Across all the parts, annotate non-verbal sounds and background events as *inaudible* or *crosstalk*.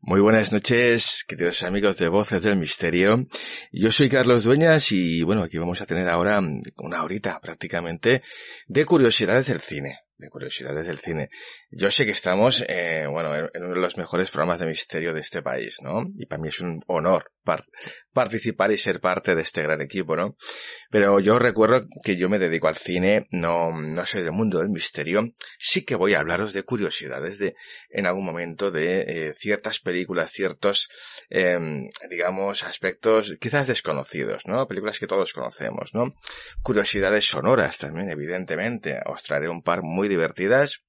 Muy buenas noches, queridos amigos de Voces del Misterio. Yo soy Carlos Dueñas y bueno, aquí vamos a tener ahora una horita prácticamente de curiosidades del cine de curiosidades del cine. Yo sé que estamos, eh, bueno, en uno de los mejores programas de misterio de este país, ¿no? Y para mí es un honor participar y ser parte de este gran equipo, ¿no? Pero yo recuerdo que yo me dedico al cine, no, no soy del mundo del misterio. Sí que voy a hablaros de curiosidades de, en algún momento de eh, ciertas películas, ciertos, em, digamos, aspectos quizás desconocidos, ¿no? Películas que todos conocemos, ¿no? Curiosidades sonoras también, evidentemente. Os traeré un par muy divertidas.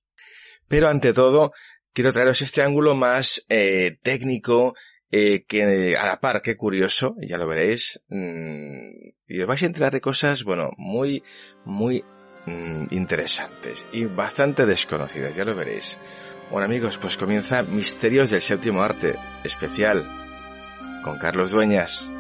Pero ante todo, quiero traeros este ángulo más eh, técnico, eh, que a la par, qué curioso, ya lo veréis, mm, y os vais a enterar de cosas, bueno, muy, muy mm, interesantes y bastante desconocidas, ya lo veréis. Bueno amigos, pues comienza Misterios del Séptimo Arte, especial, con Carlos Dueñas.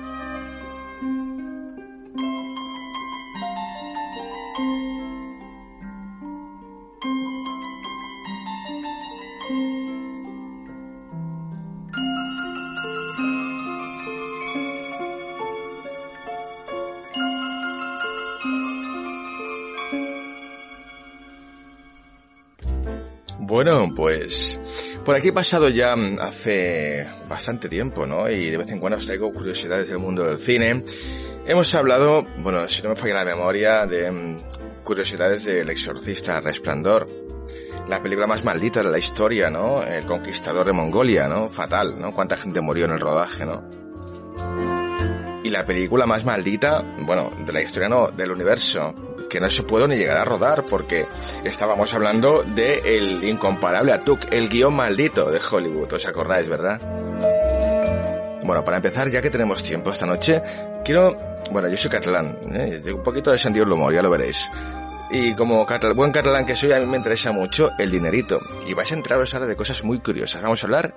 Bueno, pues por aquí he pasado ya hace bastante tiempo, ¿no? Y de vez en cuando os traigo curiosidades del mundo del cine. Hemos hablado, bueno, si no me falla la memoria, de mm, curiosidades del exorcista Resplandor. La película más maldita de la historia, ¿no? El conquistador de Mongolia, ¿no? Fatal, ¿no? Cuánta gente murió en el rodaje, ¿no? Y la película más maldita, bueno, de la historia no, del universo, que no se puede ni llegar a rodar porque estábamos hablando de el incomparable Atuk, el guion maldito de Hollywood, ¿os acordáis, verdad? Bueno, para empezar, ya que tenemos tiempo esta noche, quiero, bueno, yo soy catalán, ¿eh? un poquito de sentido del humor, ya lo veréis. Y como buen catalán que soy, a mí me interesa mucho el dinerito. Y vais a entraros ahora de cosas muy curiosas. Vamos a hablar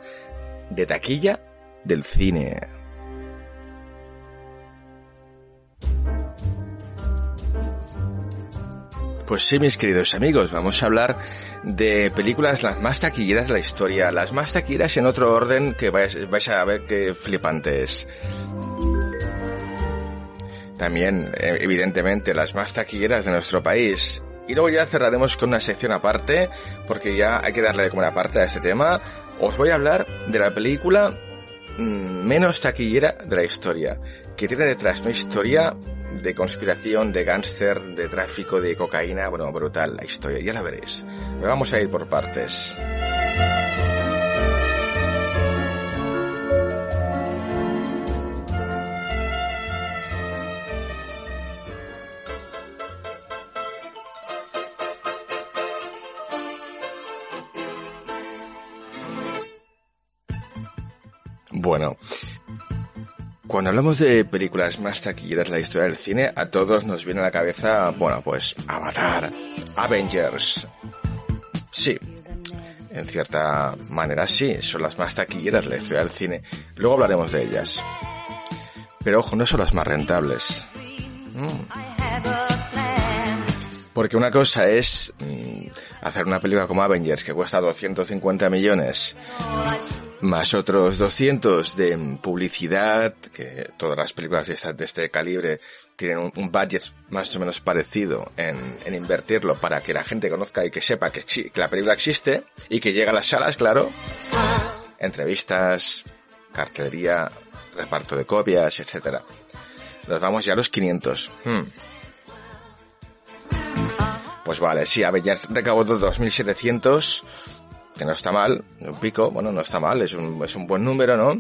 de taquilla del cine. Pues sí, mis queridos amigos, vamos a hablar de películas las más taquilleras de la historia, las más taquilleras en otro orden que vais, a ver qué flipantes. También, eh, evidentemente, las más taquilleras de nuestro país. Y luego ya cerraremos con una sección aparte, porque ya hay que darle como una parte a este tema. Os voy a hablar de la película mm, menos taquillera de la historia, que tiene detrás una historia de conspiración, de gángster, de tráfico de cocaína, bueno, brutal la historia, ya la veréis. Vamos a ir por partes. Bueno, cuando hablamos de películas más taquilleras de la historia del cine, a todos nos viene a la cabeza, bueno, pues Avatar, Avengers. Sí, en cierta manera sí, son las más taquilleras de la historia del cine. Luego hablaremos de ellas. Pero ojo, no son las más rentables. Mm. Porque una cosa es mm, hacer una película como Avengers que cuesta 250 millones más otros 200 de publicidad, que todas las películas de, este calibre tienen un, budget más o menos parecido en, invertirlo para que la gente conozca y que sepa que, que, la película existe y que llega a las salas, claro. Entrevistas, cartelería, reparto de copias, etcétera. Nos vamos ya a los 500. Hmm. Pues vale, sí, Avengers recaudó 2.700 que no está mal, un pico, bueno, no está mal, es un, es un buen número, ¿no?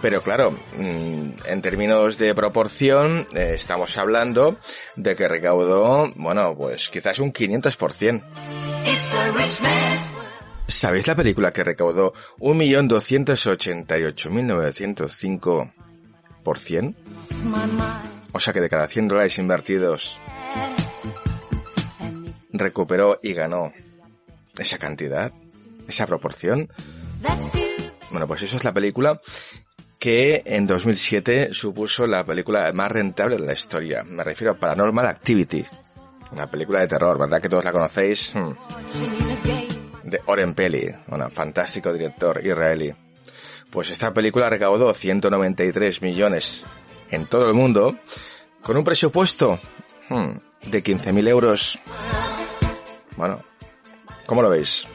Pero claro, mm, en términos de proporción, eh, estamos hablando de que recaudó, bueno, pues quizás un 500%. ¿Sabéis la película que recaudó 1.288.905%? O sea que de cada 100 dólares invertidos, recuperó y ganó esa cantidad esa proporción. Bueno, pues eso es la película que en 2007 supuso la película más rentable de la historia. Me refiero a Paranormal Activity, una película de terror, ¿verdad que todos la conocéis? Hmm. De Oren Peli, un fantástico director israelí. Pues esta película recaudó 193 millones en todo el mundo, con un presupuesto hmm, de 15.000 euros. Bueno, ¿cómo lo veis?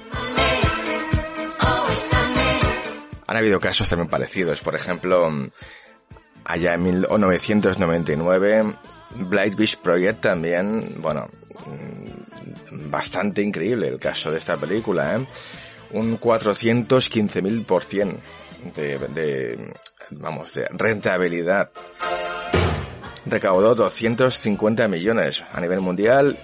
Han habido casos también parecidos, por ejemplo, allá en 1999, Blight Beach Project también, bueno, mm, bastante increíble el caso de esta película, ¿eh? Un 415.000% de, de, vamos, de rentabilidad. Recaudó 250 millones a nivel mundial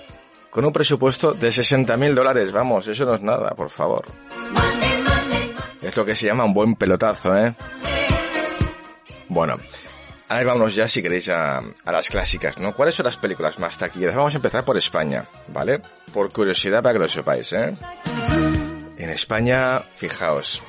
con un presupuesto de 60.000 dólares. Vamos, eso no es nada, por favor. Es lo que se llama un buen pelotazo, ¿eh? Bueno, ahora vamos ya, si queréis, a, a, las clásicas, ¿no? ¿Cuáles son las películas más taquilleras? Vamos a empezar por España, ¿vale? Por curiosidad para que lo sepáis, ¿eh? En España, fijaos,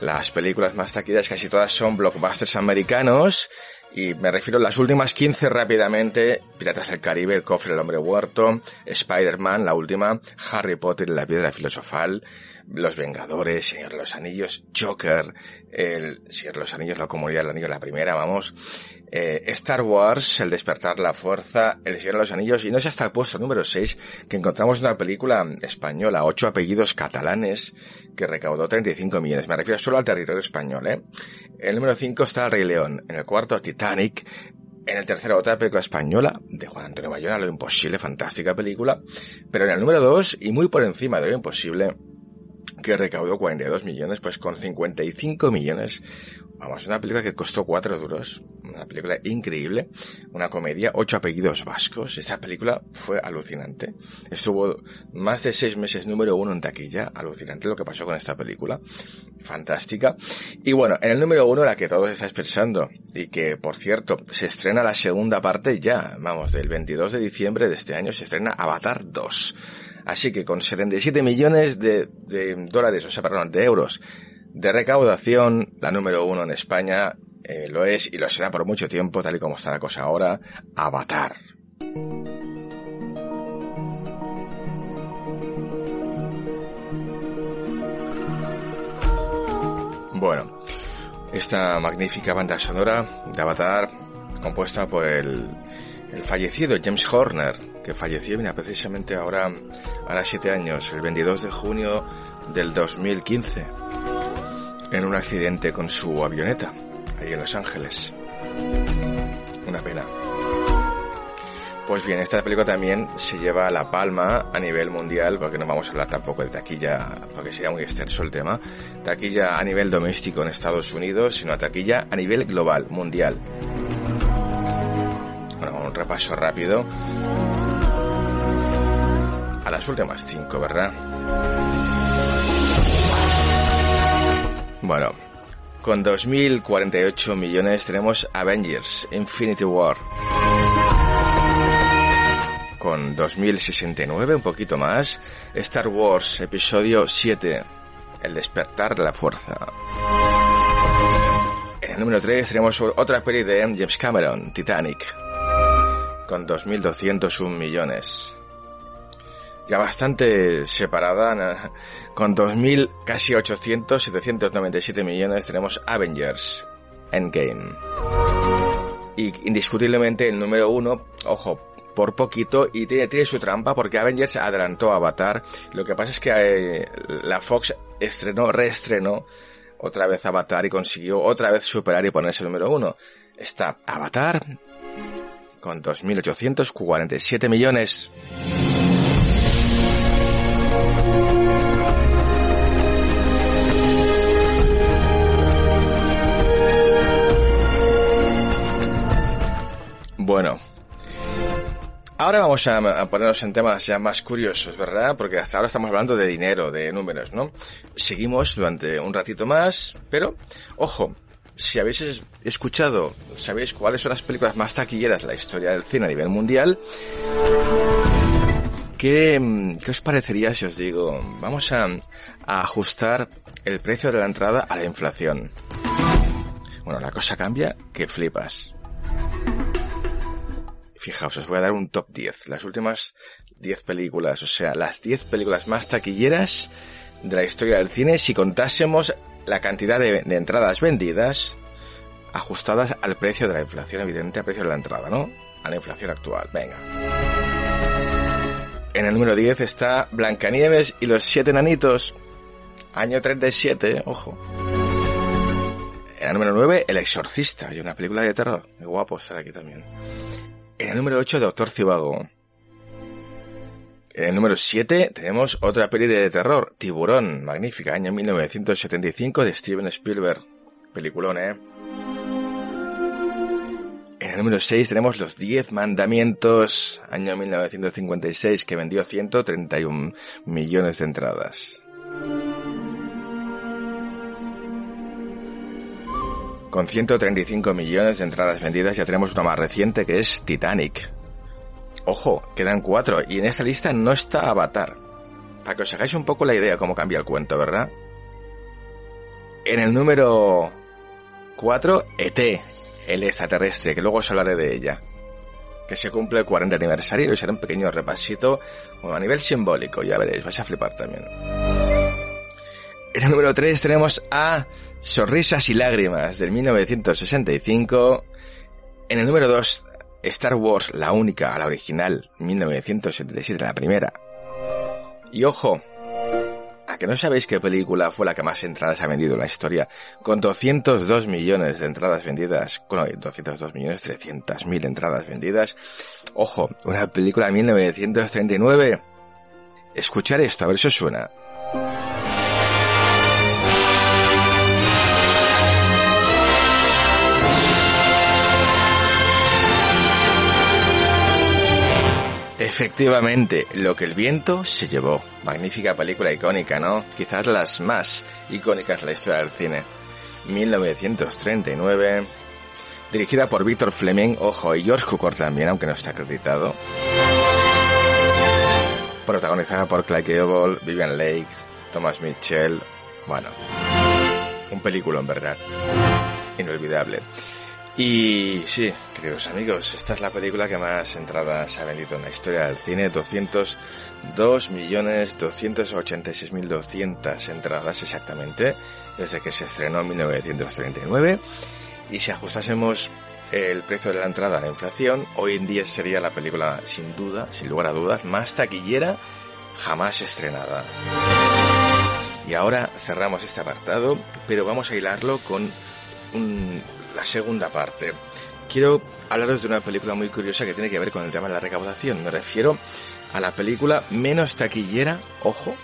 las películas más taquilleras casi todas son blockbusters americanos y me refiero a las últimas 15 rápidamente, Piratas del Caribe, El cofre del hombre huerto, Spider-Man, la última, Harry Potter y la piedra filosofal, Los Vengadores, Señor de los Anillos, Joker, el Señor de los Anillos, la Comunidad del Anillo, la primera, vamos, eh, Star Wars, El despertar la fuerza, El Señor de los Anillos, y no es hasta el puesto número 6 que encontramos una película española, ocho apellidos catalanes, que recaudó 35 millones. Me refiero solo al territorio español, ¿eh? El número 5 está El Rey León, en el cuarto Titanic, en el tercero, otra película española de Juan Antonio Bayona, Lo Imposible, fantástica película. Pero en el número 2, y muy por encima de Lo Imposible, que recaudó 42 millones, pues con 55 millones. Vamos, una película que costó 4 duros, una película increíble, una comedia, ocho apellidos vascos. Esta película fue alucinante. Estuvo más de 6 meses número uno en taquilla, alucinante lo que pasó con esta película. Fantástica. Y bueno, en el número uno la que todos estáis pensando, y que por cierto, se estrena la segunda parte ya, vamos, del 22 de diciembre de este año se estrena Avatar 2 Así que con 77 millones de, dólares, o sea, perdón, de euros de recaudación, la número uno en España eh, lo es y lo será por mucho tiempo, tal y como está la cosa ahora, Avatar. Bueno, esta magnífica banda sonora de Avatar, compuesta por el, el fallecido James Horner, que falleció, mira, precisamente ahora, ahora siete años, el 22 de junio del 2015, en un accidente con su avioneta, ahí en Los Ángeles. Una pena. Pues bien, esta película también se lleva la palma a nivel mundial, porque no vamos a hablar tampoco de taquilla, porque sería muy extenso el tema. Taquilla a nivel doméstico en Estados Unidos, sino a taquilla a nivel global, mundial. Bueno, un repaso rápido a las últimas cinco, ¿verdad? Bueno, con 2.048 millones tenemos Avengers Infinity War. Con 2.069, un poquito más, Star Wars Episodio 7, El despertar de la fuerza. En el número 3 tenemos otra peli de James Cameron, Titanic, con 2.201 millones ya bastante separada, con 2.000, casi 800, 797 millones tenemos Avengers Endgame. Y indiscutiblemente el número uno, ojo, por poquito, y tiene, tiene su trampa porque Avengers adelantó a Avatar. Lo que pasa es que eh, la Fox estrenó, reestrenó otra vez Avatar y consiguió otra vez superar y ponerse el número uno. Está Avatar con 2.847 millones. Bueno, ahora vamos a, ponernos en temas ya más curiosos, ¿verdad? Porque hasta ahora estamos hablando de dinero, de números, ¿no? Seguimos durante un ratito más, pero, ojo, si habéis escuchado, sabéis cuáles son las películas más taquilleras de la historia del cine a nivel mundial, ¿qué, os parecería si os digo, vamos a, a ajustar el precio de la entrada a la inflación? Bueno, la cosa cambia que flipas. Fijaos, os voy a dar un top 10. Las últimas 10 películas, o sea, las 10 películas más taquilleras de la historia del cine si contásemos la cantidad de, entradas vendidas ajustadas al precio de la inflación, evidente, al precio de la entrada, ¿no? A la inflación actual. Venga. En el número 10 está Blancanieves y los siete nanitos. Año 37, ojo. En el número 9, El Exorcista, y una película de terror. Qué guapo estar aquí también. En el número 8, Doctor Cibago. En el número 7 tenemos otra peli de terror, Tiburón, magnífica, año 1975 de Steven Spielberg. Peliculón, ¿eh? En el número 6 tenemos Los 10 Mandamientos, año 1956, que vendió 131 millones de entradas. Con 135 millones de entradas vendidas ya tenemos una más reciente que es Titanic. Ojo, quedan cuatro y en esta lista no está Avatar. Para que os hagáis un poco la idea cómo cambia el cuento, ¿verdad? En el número 4, ET, el extraterrestre, que luego os hablaré de ella. Que se cumple el 40 aniversario y será un pequeño repasito bueno, a nivel simbólico, ya veréis, vais a flipar también. En el número 3 tenemos a Sonrisas y Lágrimas del 1965. En el número 2, Star Wars, la única, la original, 1977, la primera. Y ojo, ¿a que no sabéis qué película fue la que más entradas ha vendido en la historia? Con 202 millones de entradas vendidas, con 202 millones 300 mil entradas vendidas. Ojo, una película de 1939. Escuchar esto, a ver si suena. Efectivamente, lo que el viento se llevó. Magnífica película icónica, ¿no? Quizás las más icónicas de la historia del cine. 1939. Dirigida por Víctor Fleming, ojo, y George Cukor también, aunque no está acreditado. Protagonizada por Clyde Gable, Vivian Lake, Thomas Mitchell. Bueno, un película en verdad. Inolvidable. Y sí, queridos amigos, esta es la película que más entradas ha vendido en la historia del cine, 202 millones 286 mil 200 entradas exactamente, desde que se estrenó en 1939. Y si ajustásemos el precio de la entrada a la inflación, hoy en día sería la película sin duda, sin lugar a dudas, más taquillera jamás estrenada. Y ahora cerramos este apartado, pero vamos a hilarlo con un la segunda parte. Quiero hablaros de una película muy curiosa que tiene que ver con el tema de la recaudación. Me refiero a la película menos taquillera, ojo,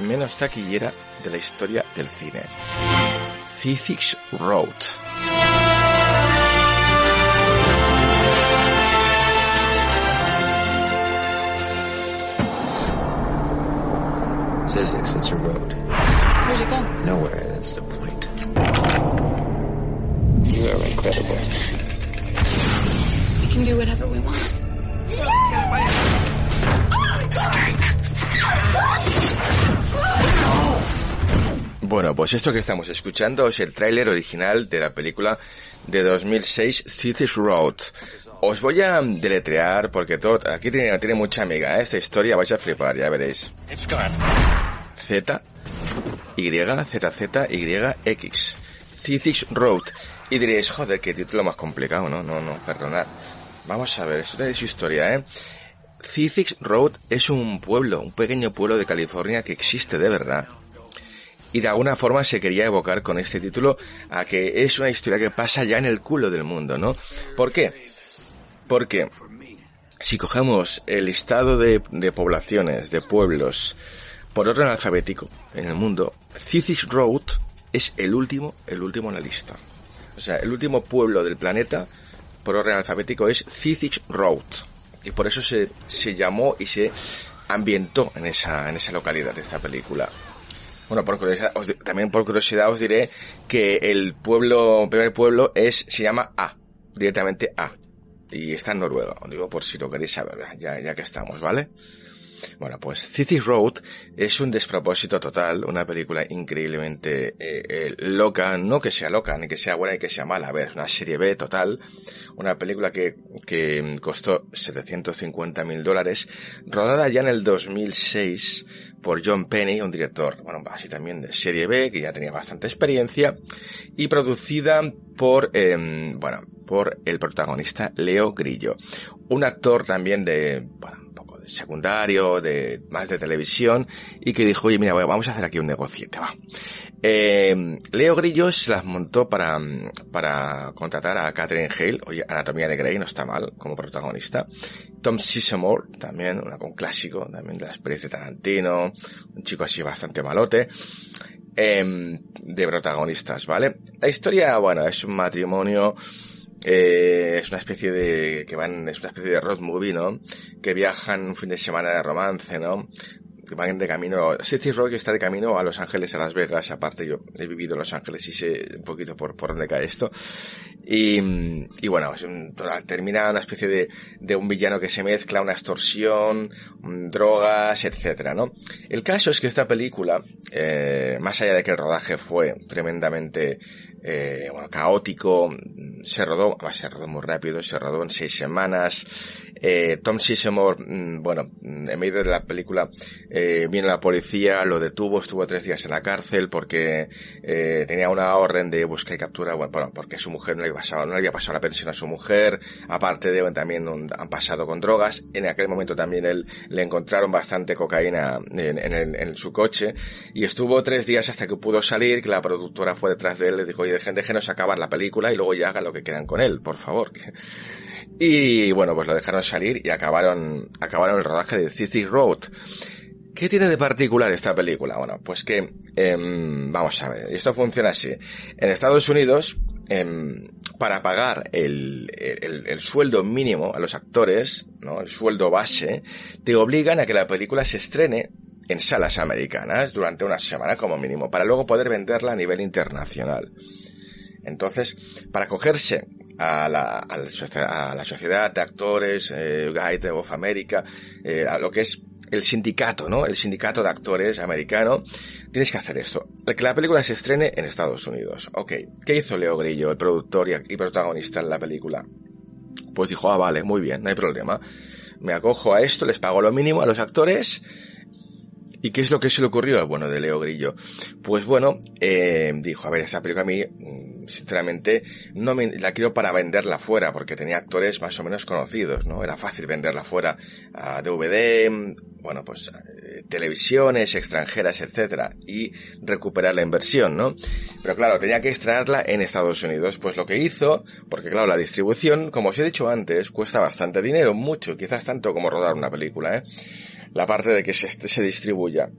menos taquillera de la historia del cine. Cithix Road. Zizix, it's a road. Where's it go? Nowhere, that's the point. You are incredible. We can do whatever we want. Bueno, pues esto que estamos escuchando es el tráiler original de la película de 2006 Cities Road. Os voy a deletrear porque todo, aquí tiene, tiene mucha amiga ¿eh? esta historia, vais a flipar, ya veréis. Z, Y, Z, Z, Y, X. Cities Road. Y diréis, joder, qué título más complicado, ¿no? No, no, perdonad. Vamos a ver, esto tiene su historia, ¿eh? Cities Road es un pueblo, un pequeño pueblo de California que existe de verdad. Y de alguna forma se quería evocar con este título a que es una historia que pasa ya en el culo del mundo, ¿no? ¿Por qué? Porque si cogemos el listado de, poblaciones, de pueblos, por orden alfabético en el mundo, Cities Road es el último, el último en la lista. O sea, el último pueblo del planeta por orden alfabético es Cities Road. Y por eso se, se llamó y se ambientó en esa, en esa localidad de esta película. Bueno, por curiosidad, os, también por curiosidad os diré que el pueblo, primer pueblo es, se llama A, directamente A. Y está en Noruega, digo por si lo queréis saber, ya, ya que estamos, ¿vale? Bueno, pues City Road es un despropósito total, una película increíblemente eh, eh, loca, no que sea loca, ni que sea buena, ni que sea mala, a ver, una serie B total, una película que, que costó 750 mil dólares, rodada ya en el 2006 por John Penny, un director, bueno, así también de serie B, que ya tenía bastante experiencia, y producida por, eh, bueno, por el protagonista Leo Grillo, un actor también de, bueno, secundario, de más de televisión, y que dijo, oye, mira, vamos a hacer aquí un negociete, va. Eh, Leo Grillo se las montó para, para contratar a Catherine Hale, oye, Anatomía de Grey no está mal como protagonista. Tom Sizemore, también, un clásico, también de la experiencia de Tarantino, un chico así bastante malote. Eh, de protagonistas, ¿vale? La historia, bueno, es un matrimonio eh, es una especie de, que van, es una especie de road movie, ¿no? Que viajan un fin de semana de romance, ¿no? Que van de camino, City Rock está de camino a Los Ángeles, a Las Vegas, aparte yo he vivido en Los Ángeles y sé un poquito por, por dónde cae esto. Y, y bueno, es un, termina una especie de, de un villano que se mezcla, una extorsión, drogas, etcétera, ¿no? El caso es que esta película, eh, más allá de que el rodaje fue tremendamente eh, bueno, caótico, se rodó, se rodó muy rápido, se rodó en seis semanas. Eh, Tom Sizemore, mm, bueno, en medio de la película eh, viene la policía, lo detuvo, estuvo tres días en la cárcel porque eh, tenía una orden de busca y captura, bueno, porque su mujer no le había pasado, no le había pasado la pensión a su mujer, aparte de también han pasado con drogas. En aquel momento también él le encontraron bastante cocaína en, en, en, su coche y estuvo tres días hasta que pudo salir, que la productora fue detrás de él, le dijo, oye, déjenos acabar la película y luego ya hagan lo que quieran con él, por favor. *laughs* Y bueno, pues lo dejaron salir y acabaron, acabaron el rodaje de City Road. ¿Qué tiene de particular esta película? Bueno, pues que, eh, vamos a ver, esto funciona así. En Estados Unidos, eh, para pagar el, el, el, sueldo mínimo a los actores, ¿no? El sueldo base, te obligan a que la película se estrene en salas americanas durante una semana como mínimo, para luego poder venderla a nivel internacional. Entonces, para cogerse a la, sociedad de actores, eh, Guide of America, eh, a lo que es el sindicato, ¿no? El sindicato de actores americano, tienes que hacer esto. Que la película se estrene en Estados Unidos. Ok. ¿Qué hizo Leo Grillo, el productor y, protagonista en la película? Pues dijo, ah, vale, muy bien, no hay problema. Me acojo a esto, les pago lo mínimo a los actores, ¿Y qué es lo que se le ocurrió? Bueno, de Leo Grillo. Pues bueno, eh, dijo, a ver, esta película a mí, mm, sinceramente, no me, la quiero para venderla fuera, porque tenía actores más o menos conocidos, ¿no? Era fácil venderla fuera a DVD, bueno, pues eh, televisiones extranjeras, etcétera, y recuperar la inversión, ¿no? Pero claro, tenía que extraerla en Estados Unidos. Pues lo que hizo, porque claro, la distribución, como os he dicho antes, cuesta bastante dinero, mucho, quizás tanto como rodar una película, ¿eh? La parte de que se, distribuya.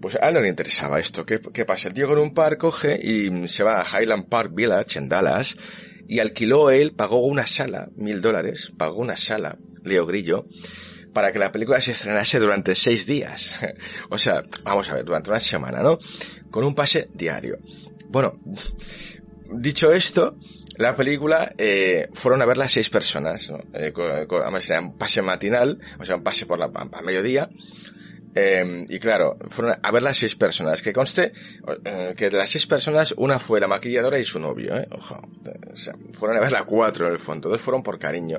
Pues a él no le interesaba esto. ¿Qué, ¿Qué pasa? El tío con un par coge y se va a Highland Park Village en Dallas y alquiló él, pagó una sala, mil dólares, pagó una sala, Leo Grillo, para que la película se estrenase durante seis días. *laughs* o sea, vamos a ver, durante una semana, ¿no? Con un pase diario. Bueno, dicho esto, la película eh, fueron a verla seis personas, ¿no? eh, un pase matinal, o sea, un pase por la a mediodía. Eh, y claro, fueron a verla seis personas. Que conste eh, que de las seis personas, una fue la maquilladora y su novio, ¿eh? Ojo. Fueron a verla cuatro en el fondo. Dos fueron por cariño.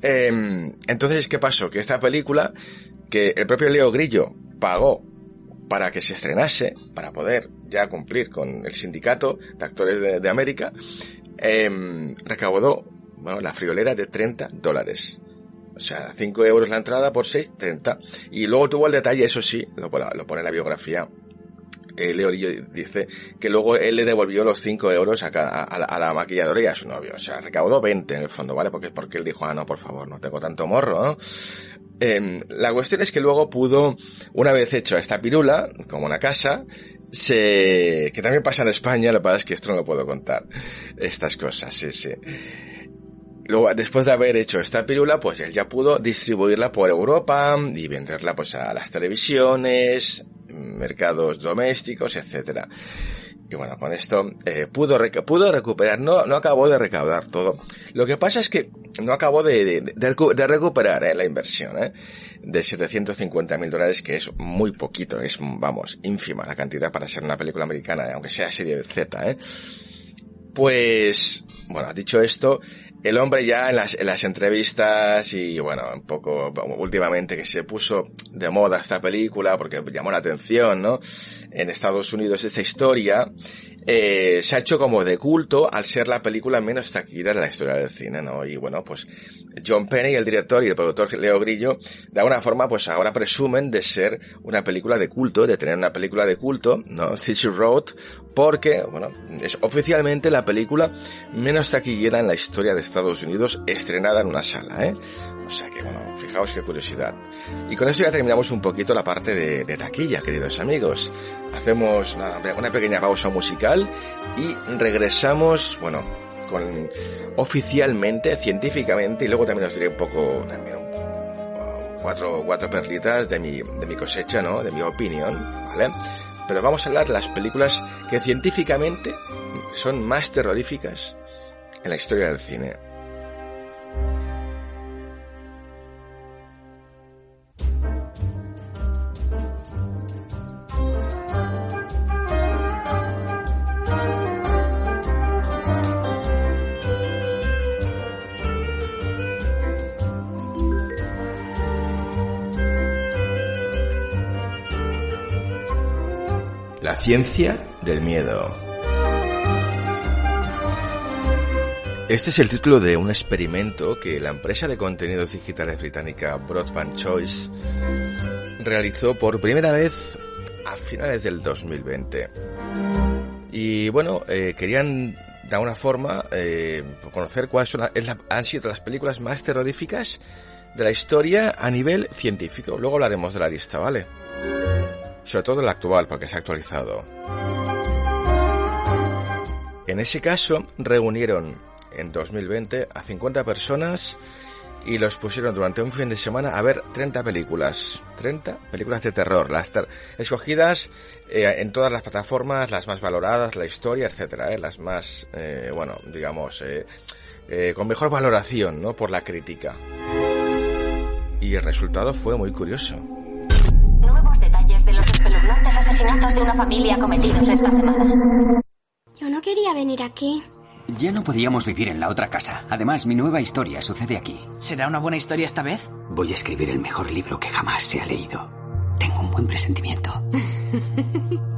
Eh, entonces, ¿qué pasó? Que esta película, que el propio Leo Grillo pagó para que se estrenase, para poder ya cumplir con el sindicato de actores de América, eh, recaudó bueno, la friolera de 30 dólares. O sea, 5 euros la entrada por 6, 30. Y luego tuvo el detalle, eso sí, lo, pone en la biografía, eh, Leorillo dice que luego él le devolvió los 5 euros a, a, a, la maquilladora y a su novio. O sea, recaudó 20 en el fondo, ¿vale? Porque, porque él dijo, ah, no, por favor, no tengo tanto morro, ¿no? Eh, la cuestión es que luego pudo, una vez hecho esta pirula, como una casa, se, que también pasa en España, que pasa es que esto no lo puedo contar, estas cosas, sí, sí. Luego, después de haber hecho esta pirula, pues él ya pudo distribuirla por Europa y venderla pues a las televisiones, mercados domésticos, etcétera. Y bueno, con esto eh, pudo, pudo recuperar, no, no acabó de recaudar todo. Lo que pasa es que no acabó de, de, de recu- de recuperar eh, la inversión eh, de 750 mil dólares, que es muy poquito, es, vamos, ínfima la cantidad para ser una película americana, aunque sea serie Z. Eh. Pues, bueno, dicho esto, el hombre ya en las, en las entrevistas y bueno, un poco últimamente que se puso de moda esta película porque llamó la atención, ¿no? En Estados Unidos esta historia eh, se ha hecho como de culto al ser la película menos taquillera de la historia del cine, ¿no? Y bueno, pues John Penny, el director y el productor Leo Grillo, de alguna forma pues ahora presumen de ser una película de culto, de tener una película de culto, ¿no? City Road, porque, bueno, es oficialmente la película menos taquillera en la historia de Estados Unidos estrenada en una sala, ¿eh? O sea que, bueno, fijaos qué curiosidad. Y con esto ya terminamos un poquito la parte de, taquilla, queridos amigos. Hacemos una, pequeña pausa musical y regresamos, bueno, con oficialmente, científicamente, y luego también os diré un poco, también cuatro, cuatro perlitas de mi, de mi cosecha, ¿no? De mi opinión, ¿vale? Pero vamos a hablar de las películas que científicamente son más terroríficas en la historia del cine. Ciencia del miedo. Este es el título de un experimento que la empresa de contenidos digitales británica Broadband Choice realizó por primera vez a finales del 2020. Y bueno, eh, querían de alguna forma eh, conocer cuáles son la- la- han sido las películas más terroríficas de la historia a nivel científico. Luego hablaremos de la lista, ¿vale? Sobre todo la actual, porque se ha actualizado. En ese caso, reunieron en 2020 a 50 personas y los pusieron durante un fin de semana a ver 30 películas. 30 películas de terror, las ter- escogidas eh, en todas las plataformas, las más valoradas, la historia, etcétera, eh, las más, eh, bueno, digamos, eh, con mejor valoración, ¿no? Por la crítica. Y el resultado fue muy curioso. Asesinatos de una familia cometidos esta semana. Yo no quería venir aquí. Ya no podíamos vivir en la otra casa. Además, mi nueva historia sucede aquí. ¿Será una buena historia esta vez? Voy a escribir el mejor libro que jamás se ha leído. Tengo un buen presentimiento. *laughs*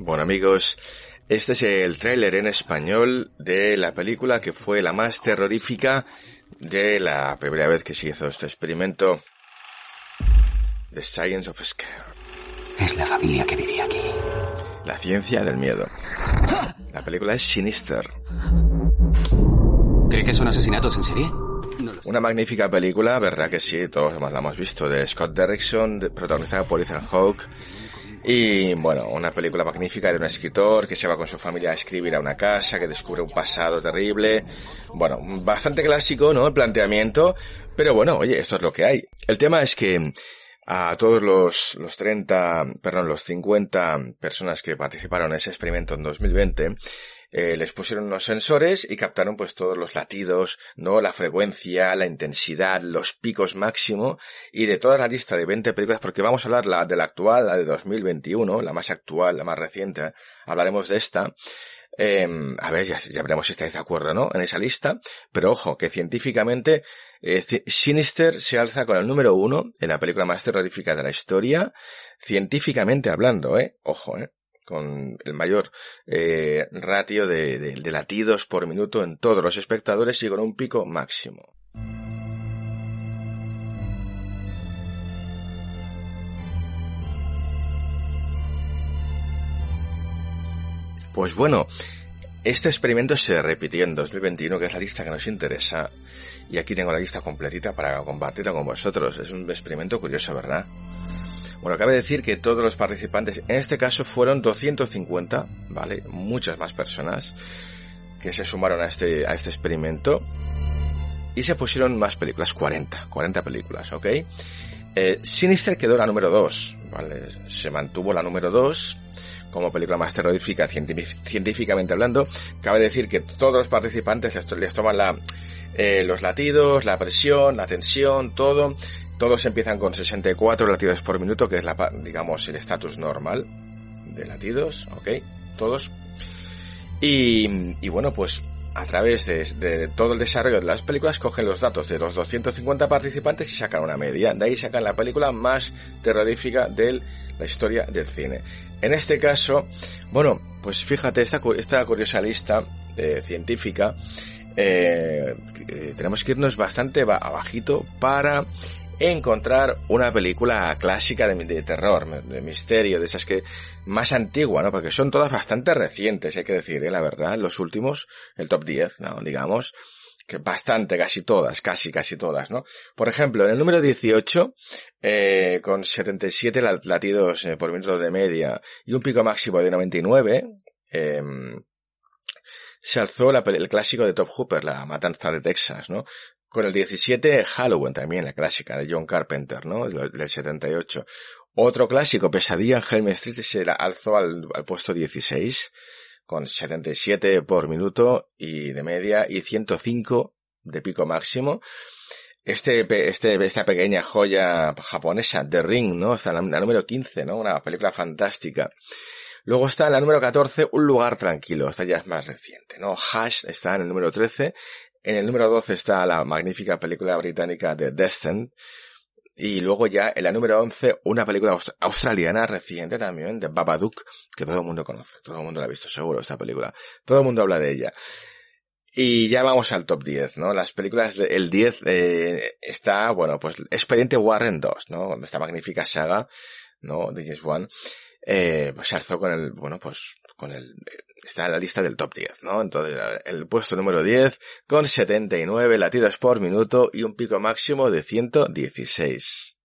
Bueno amigos, este es el tráiler en español de la película que fue la más terrorífica de la primera vez que se hizo este experimento. The Science of Scare. Es la familia que vive aquí. La ciencia del miedo. La película es Sinister. ¿Cree que son asesinatos en serie? Una magnífica película, verdad que sí, todos la hemos visto, de Scott Derrickson, de- protagonizada por Ethan Hawke. Y bueno, una película magnífica de un escritor que se va con su familia a escribir a una casa, que descubre un pasado terrible. Bueno, bastante clásico, ¿no? El planteamiento. Pero bueno, oye, esto es lo que hay. El tema es que a todos los, los 30, perdón, los 50 personas que participaron en ese experimento en 2020, eh, les pusieron unos sensores y captaron pues todos los latidos, ¿no? La frecuencia, la intensidad, los picos máximo y de toda la lista de 20 películas, porque vamos a hablar la, de la actual, la de 2021, la más actual, la más reciente, hablaremos de esta. Eh, a ver, ya, ya veremos si estáis de acuerdo, ¿no? En esa lista. Pero ojo, que científicamente eh, Sinister se alza con el número uno en la película más terrorífica de la historia, científicamente hablando, ¿eh? Ojo, ¿eh? Con el mayor eh, ratio de, de- de latidos por minuto en todos los espectadores y con un pico máximo. Pues bueno, este experimento se repitió en 2021, que es la lista que nos interesa, y aquí tengo la lista completita para compartirla con vosotros. Es un experimento curioso, ¿verdad? Bueno, cabe decir que todos los participantes, en este caso fueron 250, ¿vale? Muchas más personas que se sumaron a este, a este experimento. Y se pusieron más películas, 40, 40 películas, ¿ok? Eh, Sinister quedó la número 2, ¿vale? Se mantuvo la número 2 como película más terrorífica científic- científicamente hablando. Cabe decir que todos los participantes les toman la, eh, los latidos, la presión, la tensión, todo. Todos empiezan con 64 latidos por minuto, que es la, digamos, el estatus normal de latidos, ¿ok? Todos. Y, y bueno, pues a través de, todo el desarrollo de las películas cogen los datos de los 250 participantes y sacan una media. De ahí sacan la película más terrorífica de la historia del cine. En este caso, bueno, pues fíjate, esta, cu- esta curiosa lista eh, científica, eh, eh, tenemos que irnos bastante ba- abajito para encontrar una película clásica de, terror, de misterio, de esas que más antigua, ¿no? Porque son todas bastante recientes, hay que decir, ¿eh? la verdad, los últimos, el top 10, ¿no? Digamos, que bastante, casi todas, casi, casi todas, ¿no? Por ejemplo, en el número 18, eh, con 77 la- latidos eh, por minuto de media y un pico máximo de 99, eh, se alzó la el clásico de Top Hooper, la matanza de Texas, ¿no? Con el 17, Halloween también, la clásica de John Carpenter, ¿no? Del del 78. Otro clásico, Pesadilla en Helm Street, se alzó al, puesto 16, con 77 por minuto y de media y 105 de pico máximo. Este, este, esta pequeña joya japonesa, The Ring, ¿no? Está en la, la número 15, ¿no? Una película fantástica. Luego está en la número 14, Un lugar tranquilo. Esta ya es más reciente, ¿no? Hash está en el número 13. En el número 12 está la magnífica película británica de Descent. Y luego ya en la número 11, una película aus- australiana reciente también, de Babadook, que todo el mundo conoce. Todo el mundo la ha visto seguro, esta película. Todo el mundo habla de ella. Y ya vamos al top 10, ¿no? Las películas, de- el 10 eh, está, bueno, pues Expediente Warren 2, ¿no? Esta magnífica saga, ¿no? De James Wan. Eh, pues se alzó con el, bueno, pues con el, está en la lista del top 10, ¿no? Entonces, el puesto número 10 con 79 latidos por minuto y un pico máximo de 116.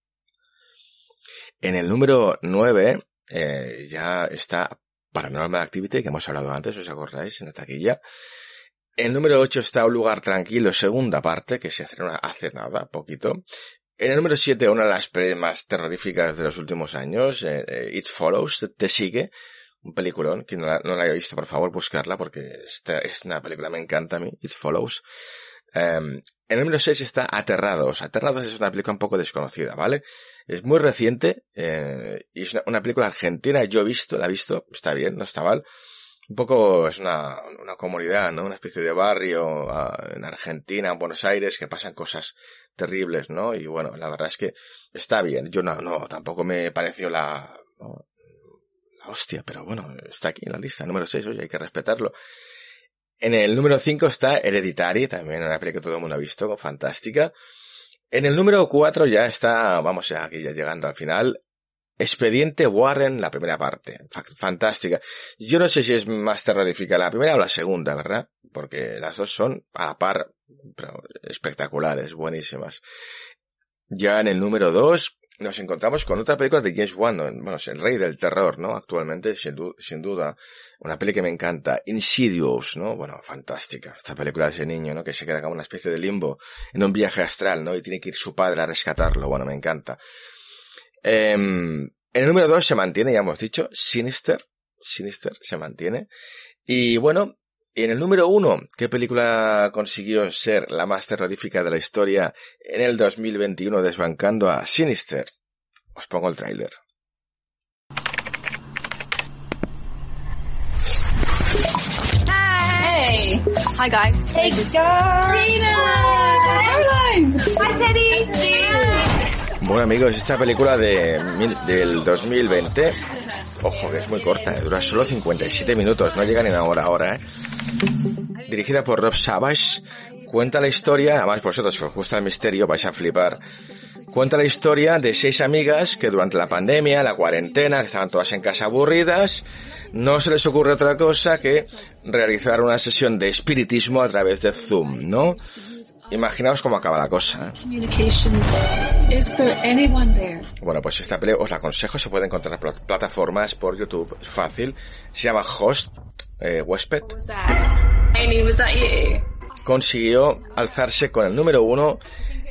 En el número 9 eh, ya está Paranormal Activity, que hemos hablado antes, ¿os acordáis? En la taquilla. El número 8 está Un lugar tranquilo, segunda parte, que se hace hace nada, poquito. En el número 7, una de las más terroríficas de los últimos años, eh, eh, It Follows, Te Sigue, un peliculón, quien no la, no la haya visto, por favor, buscarla, porque esta es una película, me encanta a mí, It Follows. Um, el número 6 está Aterrados. Aterrados es una película un poco desconocida, ¿vale? Es muy reciente, eh, y es una, película argentina, yo he visto, la he visto, está bien, no está mal. Un poco es una, una comunidad, ¿no? Una especie de barrio uh, en Argentina, en Buenos Aires, que pasan cosas terribles, ¿no? Y bueno, la verdad es que está bien. Yo no, no, tampoco me pareció la hostia, pero bueno, está aquí en la lista. Número 6, oye, hay que respetarlo. En el número 5 está Hereditary, también una película que todo el mundo ha visto, fantástica. En el número 4 ya está, vamos ya aquí ya llegando al final, Expediente Warren, la primera parte. Fantástica. Yo no sé si es más terrorífica la primera o la segunda, ¿verdad? Porque las dos son a la par, pero espectaculares, buenísimas. Ya en el número 2 nos encontramos con otra película de James Wan, bueno, es el rey del terror, ¿no? Actualmente, sin, du sin, duda. Una peli que me encanta, Insidious, ¿no? Bueno, fantástica. Esta película de ese niño, ¿no? Que se queda como una especie de limbo en un viaje astral, ¿no? Y tiene que ir su padre a rescatarlo. Bueno, me encanta. Eh, en el número 2 se mantiene, ya hemos dicho, Sinister. Sinister se mantiene. Y bueno, en el número 1, ¿qué película consiguió ser la más terrorífica de la historia en el 2021 desbancando a Sinister? Os pongo el tráiler. Hey! Hi guys. Hey guys! Tina! Caroline! Hi Teddy! Bueno amigos, esta película de, del 2020, ojo que es muy corta, eh, dura solo 57 minutos, no llega ni una hora ahora, ¿eh? Dirigida por Rob Savage, cuenta la historia, además vosotros si os gusta el misterio vais a flipar, cuenta la historia de seis amigas que durante la pandemia, la cuarentena, que estaban todas en casa aburridas, no se les ocurre otra cosa que realizar una sesión de espiritismo a través de Zoom, ¿no? Imaginaos cómo acaba la cosa. ¿eh? Bueno, pues esta pelea os la aconsejo, se puede encontrar en pl plataformas por YouTube, es fácil. Se llama Host, eh, Huésped. Consiguió alzarse con el número uno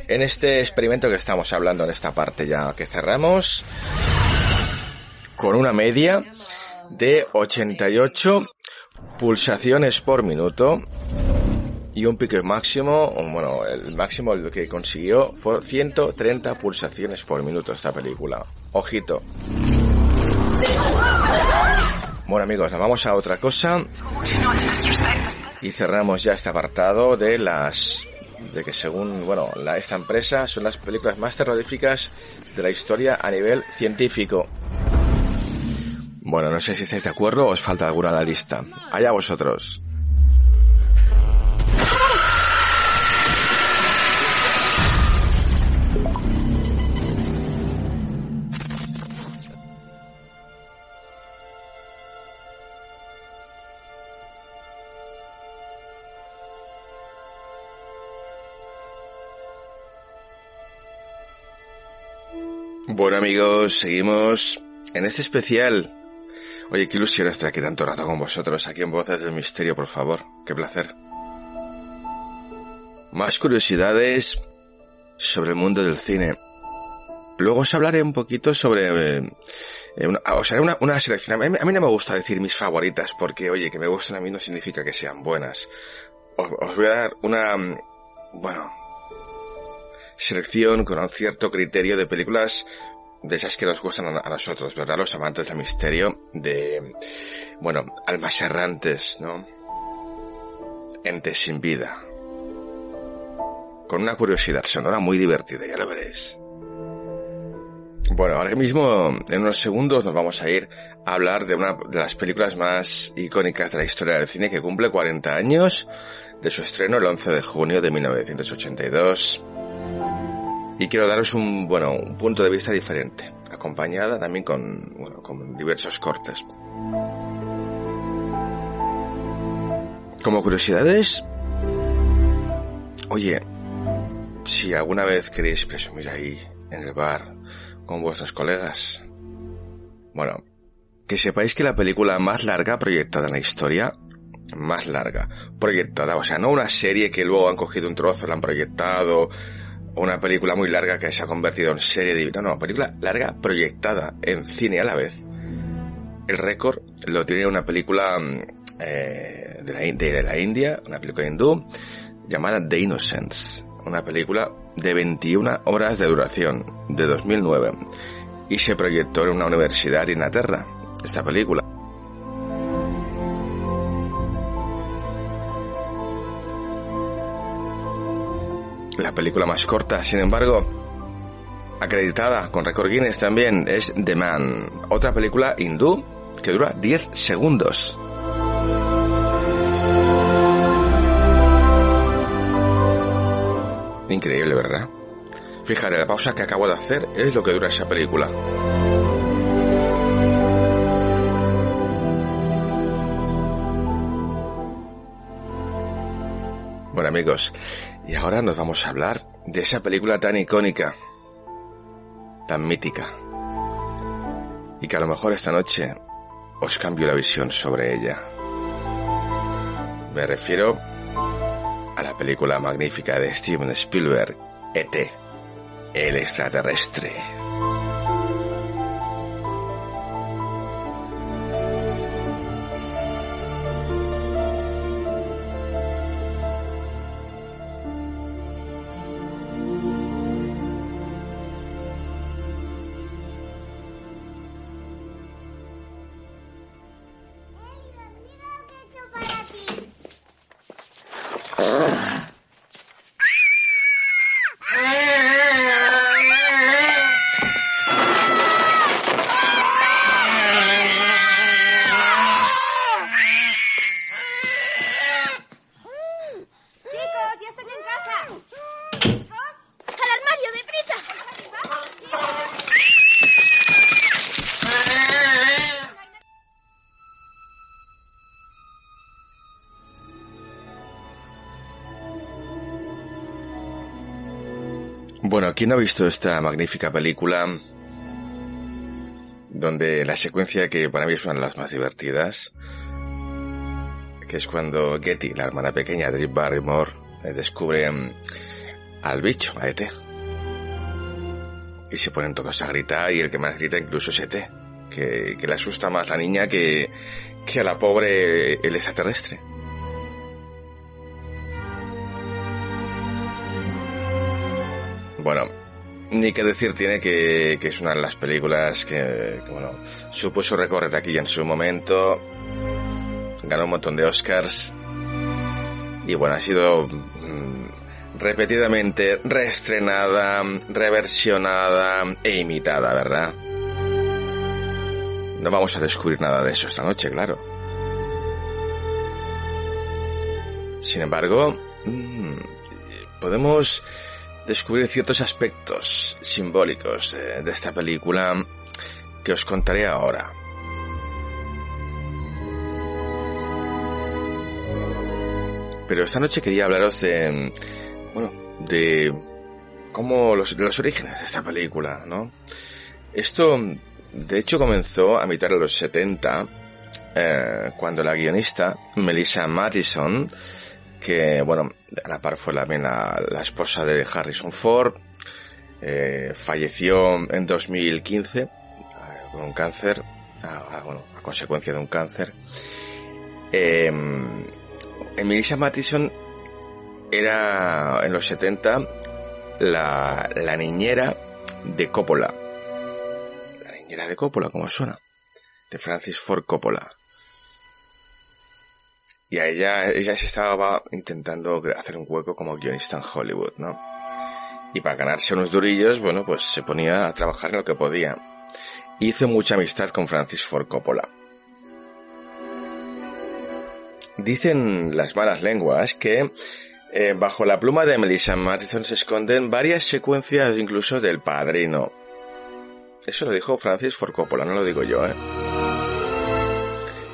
en este experimento que estamos hablando en esta parte ya que cerramos con una media de 88 pulsaciones por minuto y un pico máximo, bueno, el máximo que consiguió fue 130 pulsaciones por minuto esta película. Ojito. Bueno amigos, vamos a otra cosa y cerramos ya este apartado de las de que según bueno la, esta empresa son las películas más terroríficas de la historia a nivel científico. Bueno, no sé si estáis de acuerdo o os falta alguna en la lista. Allá vosotros. Amigos, seguimos en este especial. Oye, qué ilusión estar aquí tanto rato con vosotros, aquí en Voces del Misterio, por favor. Qué placer. Más curiosidades sobre el mundo del cine. Luego os hablaré un poquito sobre... Eh, una, os haré una, una selección. A mí, a no me gusta decir mis favoritas, porque oye, que me gusten a mí no significa que sean buenas. Os, os voy a dar una... Bueno, selección con un cierto criterio de películas de esas que nos gustan a nosotros, ¿verdad? Los amantes del misterio, de, bueno, almas errantes, ¿no? Entes sin vida. Con una curiosidad sonora muy divertida, ya lo veréis. Bueno, ahora mismo, en unos segundos, nos vamos a ir a hablar de una de las películas más icónicas de la historia del cine que cumple 40 años de su estreno el 11 de junio de 1982 y quiero daros un, bueno, un punto de vista diferente, acompañada también con, bueno, con diversos cortes. Como curiosidades, oye, si alguna vez queréis presumir ahí en el bar con vuestros colegas, bueno, que sepáis que la película más larga proyectada en la historia, más larga, proyectada, o sea, no una serie que luego han cogido un trozo, la han proyectado, una película muy larga que se ha convertido en serie de... No, no, película larga proyectada en cine a la vez. El récord lo tiene una película eh, de, la, de la India, una película hindú, llamada The Innocents. Una película de 21 horas de duración, de 2009. Y se proyectó en una universidad de Inglaterra, esta película. La película más corta, sin embargo, acreditada con récord Guinness también, es The Man, otra película hindú que dura 10 segundos. Increíble, ¿verdad? Fíjate, la pausa que acabo de hacer es lo que dura esa película. Bueno amigos, y ahora nos vamos a hablar de esa película tan icónica, tan mítica, y que a lo mejor esta noche os cambio la visión sobre ella. Me refiero a la película magnífica de Steven Spielberg, ET, el extraterrestre. Bueno, ¿quién ha visto esta magnífica película? Donde la secuencia que para mí es una de las más divertidas, que es cuando Getty, la hermana pequeña de Drew Barrymore, descubre al bicho, a ET. y se ponen todos a gritar y el que más grita incluso es ET, que, que le asusta más a la niña que, que a la pobre el extraterrestre. Ni que decir tiene que, es una de las películas que, bueno, supuso recorrer aquí en su momento, ganó un montón de Oscars y bueno, ha sido mm, repetidamente reestrenada, reversionada e imitada, ¿verdad? No vamos a descubrir nada de eso esta noche, claro. Sin embargo, mmm, podemos descubrir ciertos aspectos simbólicos de, de esta película que os contaré ahora. Pero esta noche quería hablaros de, bueno, de cómo los, de los orígenes de esta película, ¿no? Esto, de hecho, comenzó a mitad de los 70, eh, cuando la guionista Melissa Mattison, que, bueno, a la par fue también la, la esposa de Harrison Ford, eh, falleció en 2015 eh, con un cáncer, a, bueno, a consecuencia de un cáncer. Eh, Melissa Mattison era en los 70 la, la niñera de Coppola. La niñera de Coppola, como suena. De Francis Ford Coppola. Y a ella, ella se estaba intentando hacer un hueco como guionista en Hollywood, ¿no? Y para ganarse unos durillos, bueno, pues se ponía a trabajar en lo que podía. Hizo mucha amistad con Francis Ford Coppola. Dicen las malas lenguas que eh, bajo la pluma de Melissa Mattison se esconden varias secuencias incluso del padrino. Eso lo dijo Francis Ford Coppola, no lo digo yo, ¿eh?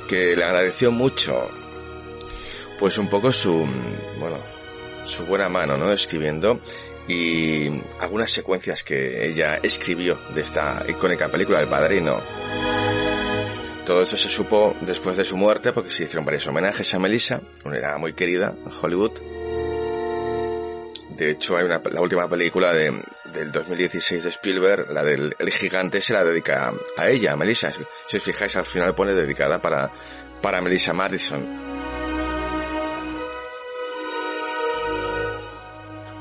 Que le agradeció mucho, pues un poco su, bueno, su buena mano, ¿no? Escribiendo y algunas secuencias que ella escribió de esta icónica película del padrino. Todo eso se supo después de su muerte porque se hicieron varios homenajes a Melissa, una era muy querida en Hollywood. De hecho, hay una, la última película de, del 2016 de Spielberg, la del El Gigante, se la dedica a ella, a Melissa. Si os fijáis, al final pone dedicada para, para Melissa Madison.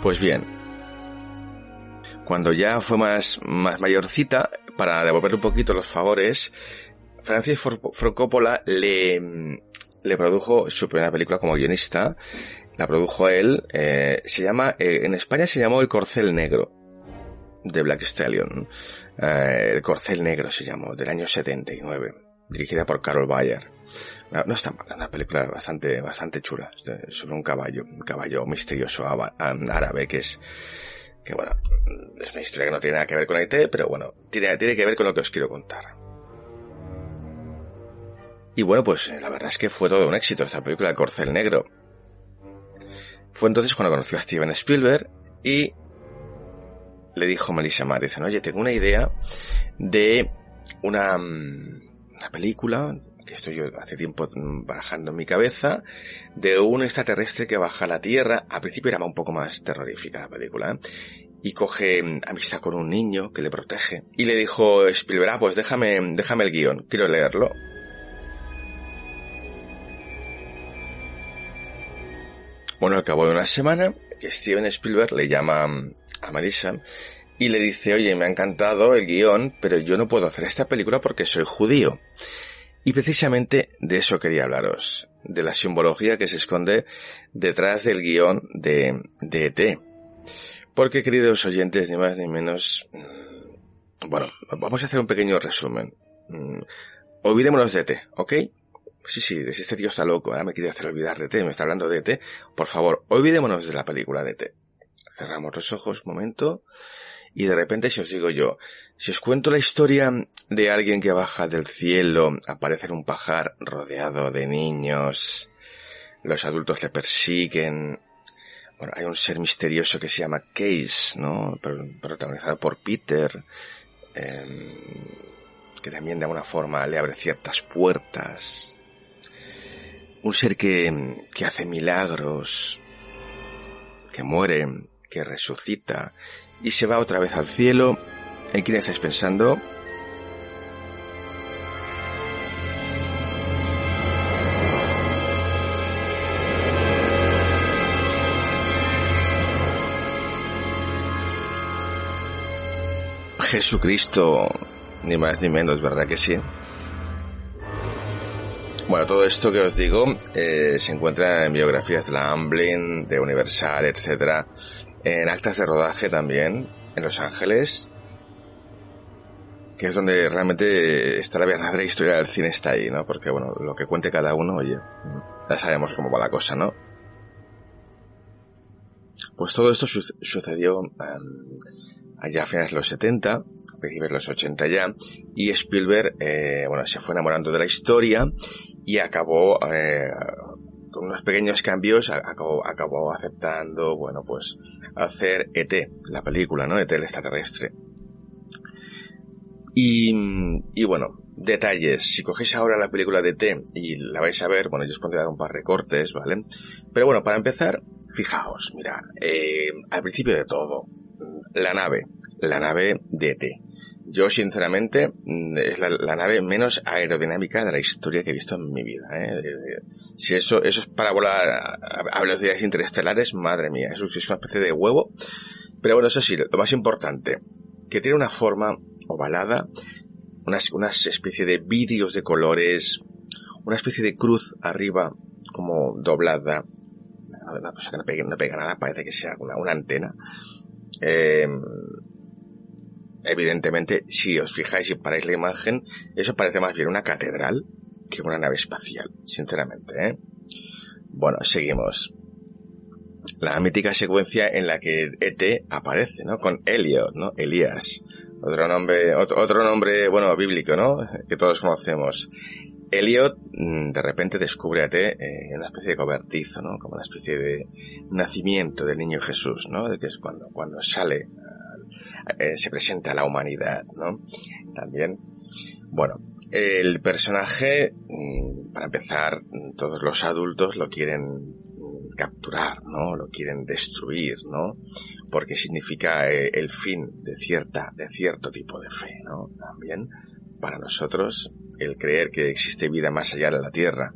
Pues bien, cuando ya fue más, más mayorcita, para devolver un poquito los favores, Francis Ford Coppola le, le produjo su primera película como guionista, la produjo él, eh, se llama, eh, en España se llamó El Corcel Negro, de Black Stallion. Eh, el Corcel Negro se llamó, del año 79, dirigida por Carol Bayer. No, está mal, una película bastante, bastante chula, sobre un caballo, un caballo misterioso árabe que es, que bueno, es una historia que no tiene nada que ver con IT, pero bueno, tiene, tiene que ver con lo que os quiero contar. Y bueno, pues la verdad es que fue todo un éxito esta película de Corcel Negro. Fue entonces cuando conoció a Steven Spielberg y le dijo Melissa Madison, oye, tengo una idea de una, una película que estoy yo hace tiempo barajando en mi cabeza, de un extraterrestre que baja a la Tierra. Al principio era un poco más terrorífica la película, ¿eh? y coge amistad con un niño que le protege. Y le dijo Spielberg, ah, pues déjame, déjame el guion, quiero leerlo. Bueno, al cabo de una semana, Steven Spielberg le llama a Marisa y le dice, oye, me ha encantado el guion, pero yo no puedo hacer esta película porque soy judío. Y precisamente de eso quería hablaros, de la simbología que se esconde detrás del guion de, de ET. Porque, queridos oyentes, ni más ni menos, bueno, vamos a hacer un pequeño resumen. Olvidémonos de ET, ¿ok? Sí, sí, este tío está loco, ahora me quiere hacer olvidar de ET, me está hablando de ET. Por favor, olvidémonos de la película de ET. Cerramos los ojos un momento y de repente si os digo yo, si os cuento la historia de alguien que baja del cielo, aparece en un pajar rodeado de niños, los adultos le persiguen, bueno, hay un ser misterioso que se llama Case, ¿no? Protagonizado por Peter, eh, que también de alguna forma le abre ciertas puertas. Un ser que, que hace milagros, que muere, que resucita y se va otra vez al cielo ¿En quién estáis pensando? Jesucristo, ni más ni menos, ¿verdad que sí? Bueno, todo esto que os digo eh, se encuentra en biografías de la Amblin, de Universal, etcétera, en actas de rodaje también, en Los Ángeles, que es donde realmente está la verdadera historia del cine está ahí, ¿no? Porque bueno, lo que cuente cada uno, oye, ya sabemos cómo va la cosa, ¿no? Pues todo esto su sucedió um, allá a finales de los 70, a principios de los 80 ya, y Spielberg, eh, bueno, se fue enamorando de la historia y acabó, eh, con unos pequeños cambios, acabó, acabó aceptando, bueno, pues, hacer ET, la película, ¿no? ET el extraterrestre. Y, y bueno, detalles. Si cogéis ahora la película de ET y la vais a ver, bueno, yo os pondré un par de cortes, ¿vale? Pero bueno, para empezar, fijaos, mirad, eh, al principio de todo, la nave, la nave de ET. Yo, sinceramente, mm, es la, nave menos aerodinámica de la historia que he visto en mi vida. ¿eh? Si eso, eso es para volar a, velocidades interestelares, madre mía, eso es una especie de huevo. Pero bueno, eso sí, lo más importante, que tiene una forma ovalada, unas, unas especie de vidrios de colores, una especie de cruz arriba, como doblada, una cosa que no pega, no pega nada, parece que sea una, una antena. Eh, evidentemente, si os fijáis y paráis la imagen, eso parece más bien una catedral que una nave espacial, sinceramente. ¿eh? Bueno, seguimos. La mítica secuencia en la que ET aparece, ¿no? Con Elliot, ¿no? Elías. Otro nombre, otro, nombre, bueno, bíblico, ¿no? Que todos conocemos. Elliot mm, de repente descubre a T eh, una especie de cobertizo, ¿no? Como una especie de nacimiento del niño Jesús, ¿no? De que es cuando, cuando sale, eh, se presenta a la humanidad, ¿no? También, bueno, el personaje, mm, para empezar, todos los adultos lo quieren mm, capturar, ¿no? Lo quieren destruir, ¿no? Porque significa eh, el fin de cierta, de cierto tipo de fe, ¿no? También para nosotros el creer que existe vida más allá de la Tierra.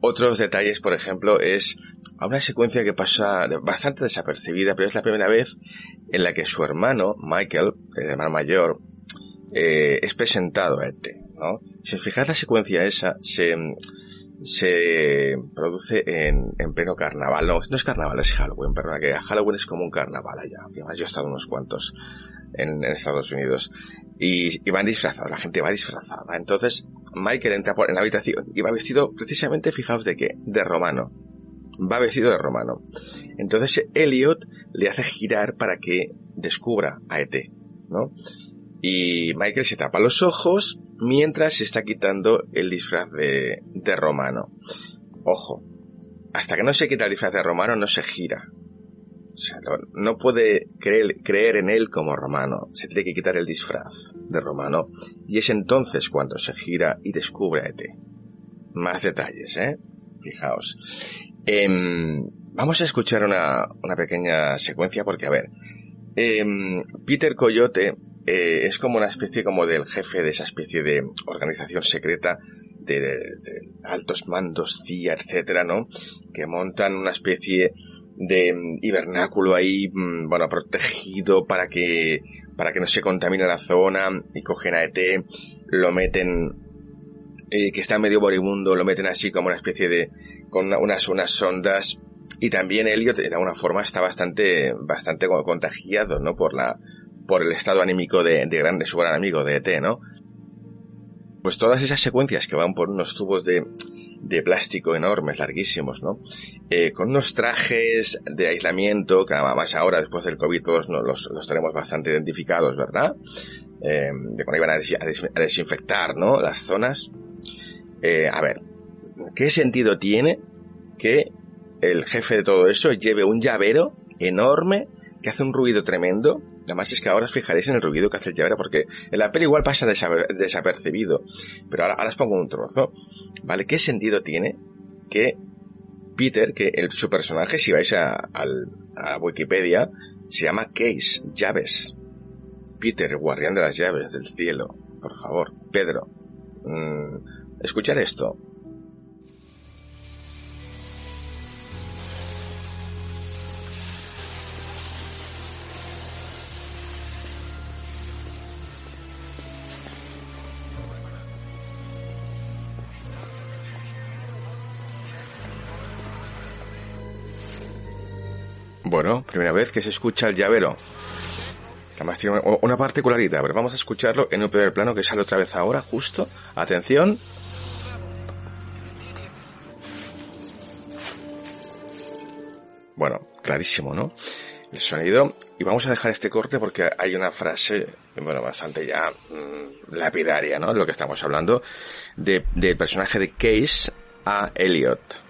Otros detalles, por ejemplo, es a una secuencia que pasa bastante desapercibida, pero es la primera vez en la que su hermano, Michael, el hermano mayor, eh, es presentado a este, ¿no? Si os fijáis la secuencia esa, se, se produce en, en pleno carnaval. No, no es carnaval, es Halloween, perdona, que Halloween es como un carnaval allá, además yo he estado unos cuantos en, Estados Unidos. Y, y, van disfrazados, la gente va disfrazada. Entonces, Michael entra por, en la habitación y va vestido precisamente, fijaos de qué, de romano. Va vestido de romano. Entonces, Elliot le hace girar para que descubra a ET, ¿no? Y Michael se tapa los ojos mientras se está quitando el disfraz de, de romano. Ojo, hasta que no se quita el disfraz de romano no se gira. O sea, no, puede creer, creer, en él como romano. Se tiene que quitar el disfraz de romano. Y es entonces cuando se gira y descubre a ET. Más detalles, ¿eh? Fijaos. Em, vamos a escuchar una, una, pequeña secuencia porque, a ver, eh, Peter Coyote eh, es como una especie como del jefe de esa especie de organización secreta de, altos mandos, CIA, etcétera, ¿no? Que montan una especie de mm, hibernáculo ahí, mm, bueno, protegido para que, para que no se contamine la zona y cogen a ET, lo meten, eh, que está medio moribundo, lo meten así como una especie de, con unas, unas sondas y también Elliot de alguna forma está bastante, bastante contagiado, ¿no? Por la, por el estado anímico de, de, gran, de su gran amigo de ET, ¿no? Pues todas esas secuencias que van por unos tubos de, de plástico enormes, larguísimos, ¿no? Eh, con unos trajes de aislamiento, que además ahora, después del COVID, todos los, los tenemos bastante identificados, ¿verdad? Eh, de cuando iban a, desinfectar, ¿no? Las zonas. Eh, a ver, ¿qué sentido tiene que el jefe de todo eso lleve un llavero enorme que hace un ruido tremendo Además es que ahora os fijaréis en el ruido que hace el llavero, porque en la igual pasa desapercibido. Pero ahora, os pongo un trozo. ¿Vale? ¿Qué sentido tiene que Peter, que el, su personaje, si vais a, a Wikipedia, se llama Case, llaves. Peter, guardián de las llaves del cielo, por favor, Pedro, mm, escuchar esto. Bueno, primera vez que se escucha el llavero. Además tiene una particularidad. A ver, vamos a escucharlo en un primer plano que sale otra vez ahora, justo. Atención. Bueno, clarísimo, ¿no? El sonido. Y vamos a dejar este corte porque hay una frase, bueno, bastante ya mmm, lapidaria, ¿no? Lo que estamos hablando. De, del personaje de Case a Elliot.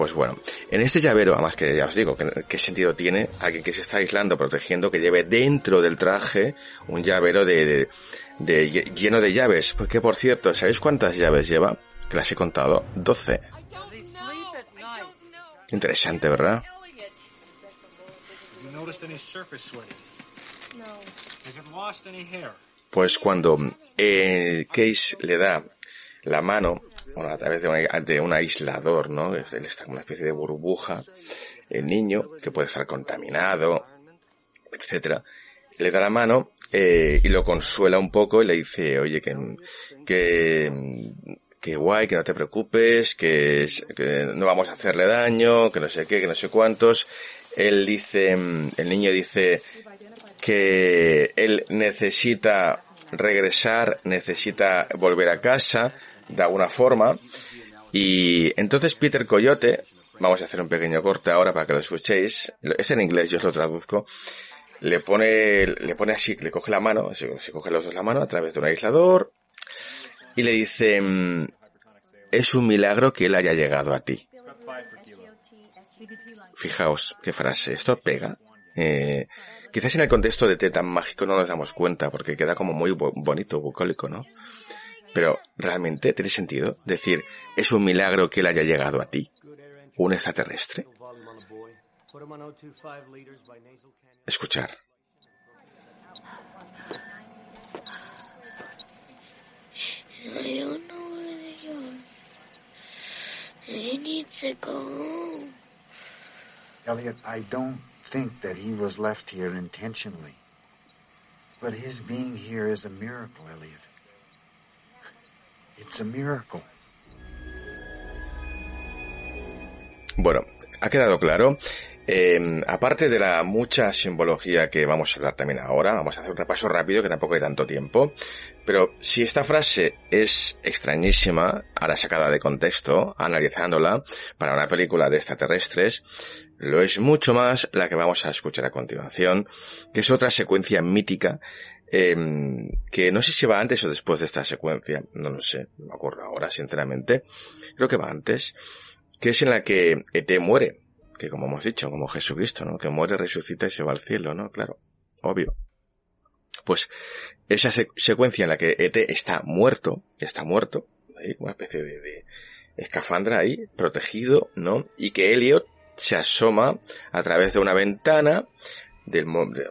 Pues bueno, en este llavero, además que ya os digo, ¿qué, sentido tiene alguien que se está aislando, protegiendo, que lleve dentro del traje un llavero de, de, de lleno de llaves? Porque por cierto, ¿sabéis cuántas llaves lleva? Que las he contado, 12. Interesante, ¿verdad? Pues cuando eh, Case le da la mano, bueno, a través de, una, de un aislador, ¿no? Él está como una especie de burbuja, el niño, que puede estar contaminado, etcétera, le da la mano eh, y lo consuela un poco y le dice, oye, que, que, guay, que no te preocupes, que, que no vamos a hacerle daño, que no sé qué, que no sé cuántos. Él dice, el niño dice que él necesita regresar, necesita volver a casa, de alguna forma. Y entonces Peter Coyote, vamos a hacer un pequeño corte ahora para que lo escuchéis, es en inglés, yo os lo traduzco, le pone, le pone así, le coge la mano, se, coge los dos la mano a través de un aislador y le dice, es un milagro que él haya llegado a ti. Fijaos qué frase, esto pega. Eh, quizás en el contexto de té tan mágico no nos damos cuenta porque queda como muy bonito, bucólico, ¿no? Pero realmente tiene sentido decir, es un milagro que él haya llegado a ti, un extraterrestre. Escuchar. I don't know where they are. I need to go. Elliot, I don't think that he was left here intentionally. But his being here is a miracle, Elliot. Miracle. Bueno, ha quedado claro. Eh, aparte de la mucha simbología que vamos a hablar también ahora, vamos a hacer un repaso rápido que tampoco hay tanto tiempo. Pero si esta frase es extrañísima, ahora sacada de contexto, analizándola para una película de extraterrestres, lo es mucho más la que vamos a escuchar a continuación, que es otra secuencia mítica eh, que no sé si va antes o después de esta secuencia, no lo sé, no me acuerdo ahora, sinceramente. Creo que va antes, que es en la que ET muere, que como hemos dicho, como Jesucristo, ¿no? Que muere, resucita y se va al cielo, ¿no? Claro, obvio. Pues esa secuencia en la que ET está muerto, está muerto, ¿sí? una especie de, de escafandra ahí, protegido, ¿no? Y que Elliot se asoma a través de una ventana del,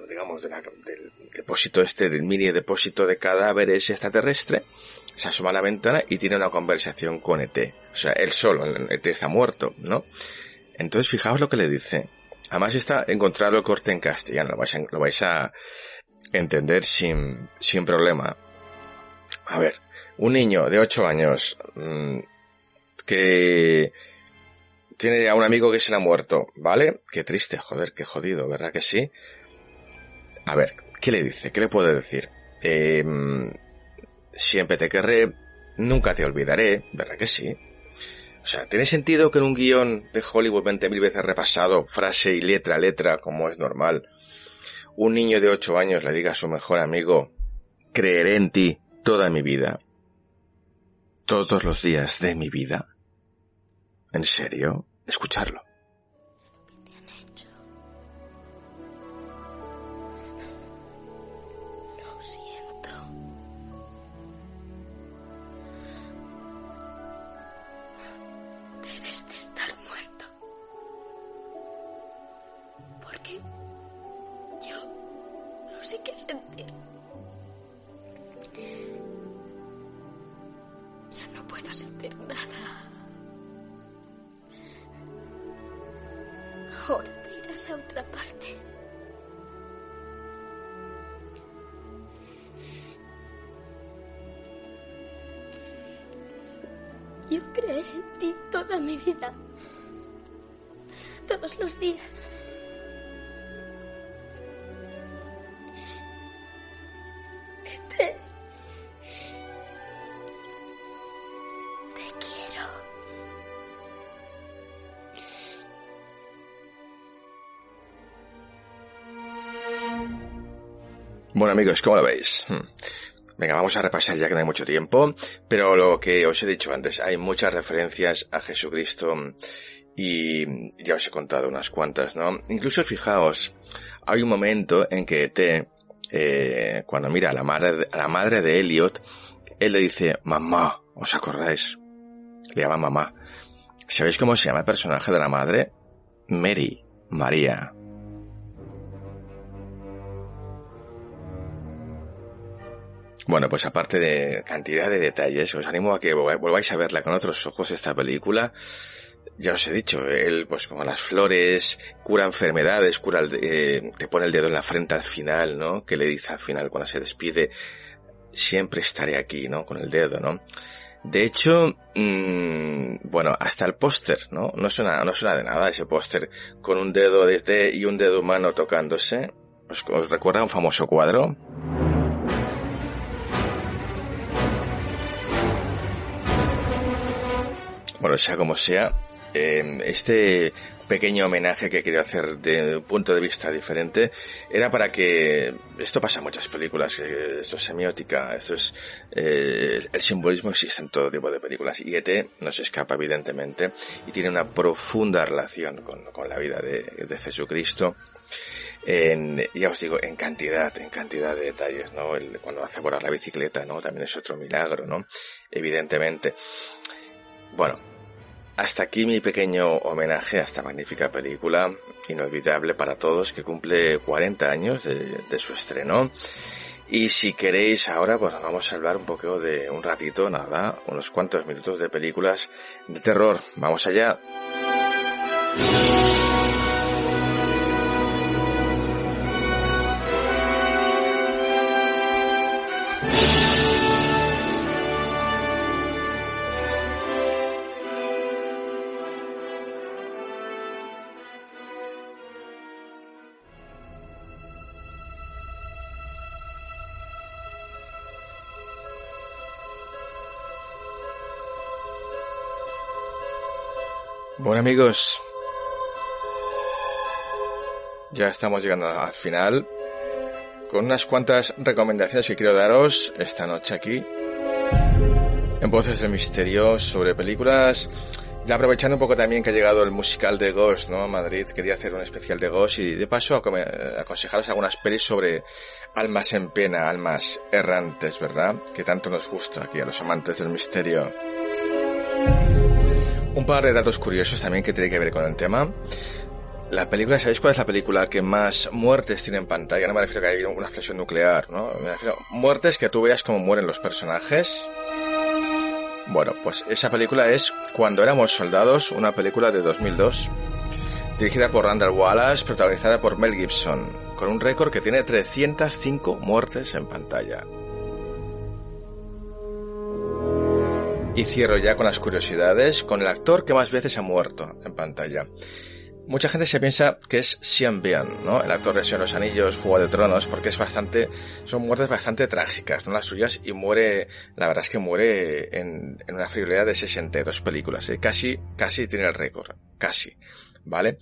digamos, de la, del depósito este, del mini depósito de cadáveres extraterrestre, se asoma a la ventana y tiene una conversación con ET. O sea, él solo, ET está muerto, ¿no? Entonces, fijaos lo que le dice. Además está encontrado el corte en castellano, lo vais a, entender sin, sin problema. A ver, un niño de 8 años mmm, que tiene a un amigo que se le ha muerto, ¿vale? Qué triste, joder, qué jodido, ¿verdad que sí? A ver, ¿qué le dice? ¿Qué le puede decir? Eh, siempre te querré, nunca te olvidaré, ¿verdad que sí? O sea, ¿tiene sentido que en un guion de Hollywood 20.000 veces repasado, frase y letra a letra, como es normal, un niño de 8 años le diga a su mejor amigo, creeré en ti toda mi vida? Todos los días de mi vida. ¿En serio? Escucharlo. Lo siento. Debes de estar muerto. Porque que yo no sé qué sentir. Ya no puedo sentir nada. Ahora te irás a otra parte. Yo creeré en ti toda mi vida. Todos los días. Amigos, ¿cómo lo veis? Hmm. Venga, vamos a repasar ya que no hay mucho tiempo, pero lo que os he dicho antes, hay muchas referencias a Jesucristo y ya os he contado unas cuantas, ¿no? Incluso fijaos, hay un momento en que T, eh, cuando mira a la madre, a la madre de Elliot, él le dice, mamá, ¿os acordáis? Le llama mamá. ¿Sabéis cómo se llama el personaje de la madre? Mary, María. Bueno, pues aparte de cantidad de detalles, os animo a que volváis a verla con otros ojos esta película. Ya os he dicho, él, pues como las flores, cura enfermedades, cura el, eh, te pone el dedo en la frente al final, ¿no? Que le dice al final cuando se despide, siempre estaré aquí, ¿no? Con el dedo, ¿no? De hecho, mmm, bueno, hasta el póster, ¿no? No suena, no suena de nada ese póster con un dedo desde y un dedo humano tocándose. ¿Os, os recuerda un famoso cuadro? Bueno, sea como sea, eh, este pequeño homenaje que quería hacer de un punto de vista diferente era para que esto pasa en muchas películas, esto es semiótica, esto es eh, el simbolismo existe en todo tipo de películas y ET no se escapa evidentemente y tiene una profunda relación con, con la vida de, de Jesucristo. En, ya os digo, en cantidad, en cantidad de detalles, ¿no? El, cuando hace volar la bicicleta, ¿no? También es otro milagro, ¿no? Evidentemente. Bueno, hasta aquí mi pequeño homenaje a esta magnífica película, inolvidable para todos, que cumple 40 años de, su estreno. Y si queréis ahora, pues vamos a hablar un poco de un ratito, nada, unos cuantos minutos de películas de terror. Vamos allá. Amigos, ya estamos llegando al final con unas cuantas recomendaciones que quiero daros esta noche aquí en Voces del Misterio sobre películas. Ya aprovechando un poco también que ha llegado el musical de Ghost, ¿no? Madrid quería hacer un especial de Ghost y de paso aconsejaros algunas pelis sobre almas en pena, almas errantes, ¿verdad? Que tanto nos gusta aquí a los amantes del misterio. Un par de datos curiosos también que tiene que ver con el tema. La película, ¿sabéis cuál es la película que más muertes tiene en pantalla? No me refiero a que haya una explosión nuclear, ¿no? Me refiero a muertes que tú veas cómo mueren los personajes. Bueno, pues esa película es Cuando éramos soldados, una película de 2002, dirigida por Randall Wallace, protagonizada por Mel Gibson, con un récord que tiene 305 muertes en pantalla. Y cierro ya con las curiosidades, con el actor que más veces ha muerto en pantalla. Mucha gente se piensa que es Sean Bean, ¿no? El actor de Señor los Anillos, Juego de Tronos, porque es bastante, son muertes bastante trágicas, ¿no? Las suyas, y muere, la verdad es que muere en, en una friolera de 62 películas, ¿eh? Casi, casi tiene el récord. Casi. ¿Vale?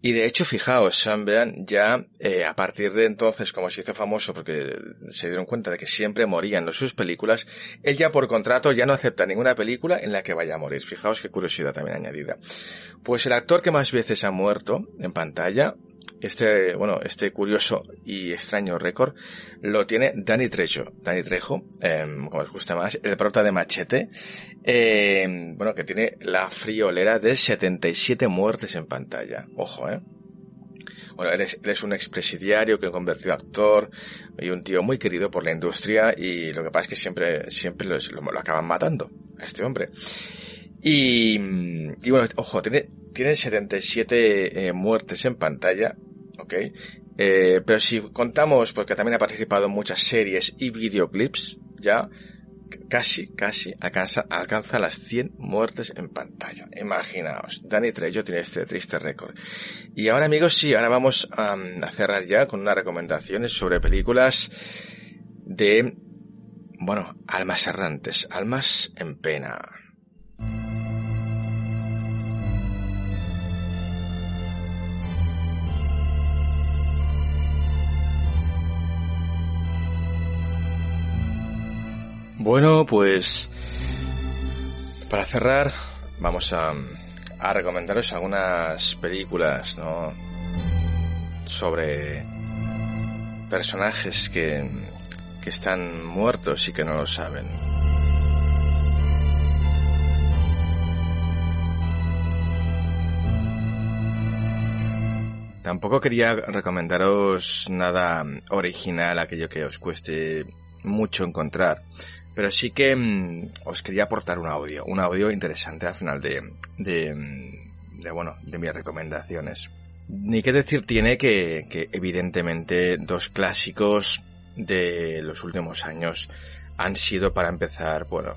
Y de hecho, fijaos, Sean Bean ya eh, a partir de entonces, como se hizo famoso porque se dieron cuenta de que siempre moría en sus películas, él ya por contrato ya no acepta ninguna película en la que vaya a morir. Fijaos qué curiosidad también añadida. Pues el actor que más veces ha muerto en pantalla, este, bueno, este curioso y extraño récord, lo tiene Danny Trejo. Danny Trejo, eh, como os gusta más, el prota de Machete, eh, bueno, que tiene la friolera de 77 muertes en pantalla. Ojo, eh. bueno, él es, es un expresidiario que convertido a actor y un tío muy querido por la industria y lo que pasa es que siempre, siempre lo acaban matando a este hombre. Y, y bueno, ojo, tiene, tiene 77 eh, muertes en pantalla, ¿ok? Eh, pero si contamos, porque también ha participado en muchas series y videoclips, ya casi, casi alcanza, alcanza las 100 muertes en pantalla. Imaginaos, Danny Trejo tiene este triste récord. Y ahora amigos, sí, ahora vamos a, a cerrar ya con unas recomendaciones sobre películas de, bueno, almas errantes, almas en pena. Bueno, pues para cerrar vamos a, a recomendaros algunas películas, ¿no? Sobre personajes que, que están muertos y que no lo saben. Tampoco quería recomendaros nada original, aquello que os cueste mucho encontrar. Pero sí que mmm, os quería aportar un audio, un audio interesante al final de, de, de bueno, de mis recomendaciones. Ni qué decir tiene que, evidentemente dos clásicos de los últimos años han sido para empezar, bueno,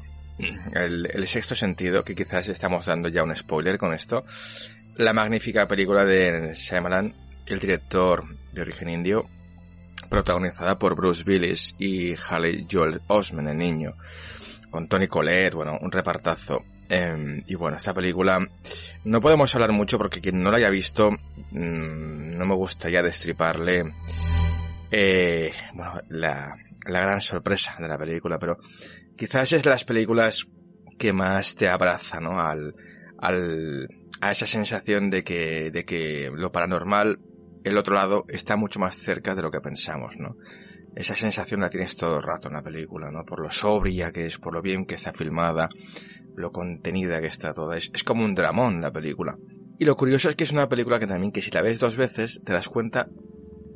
el, el sexto sentido, que quizás estamos dando ya un spoiler con esto, la magnífica película de Shyamalan, el director de origen indio, protagonizada por Bruce Willis y Haley Joel Osment, el niño, con Tony Collette, bueno, un repartazo. Eh, y bueno, esta película no podemos hablar mucho porque quien no la haya visto, mmm, no me gustaría destriparle eh, bueno, la, la gran sorpresa de la película, pero quizás es de las películas que más te abraza, ¿no? Al, al, a esa sensación de que, de que lo paranormal el otro lado está mucho más cerca de lo que pensamos, ¿no? Esa sensación la tienes todo el rato en la película, ¿no? Por lo sobria que es, por lo bien que está filmada, lo contenida que está toda. Es, como un dramón la película. Y lo curioso es que es una película que también, que si la ves dos veces, te das cuenta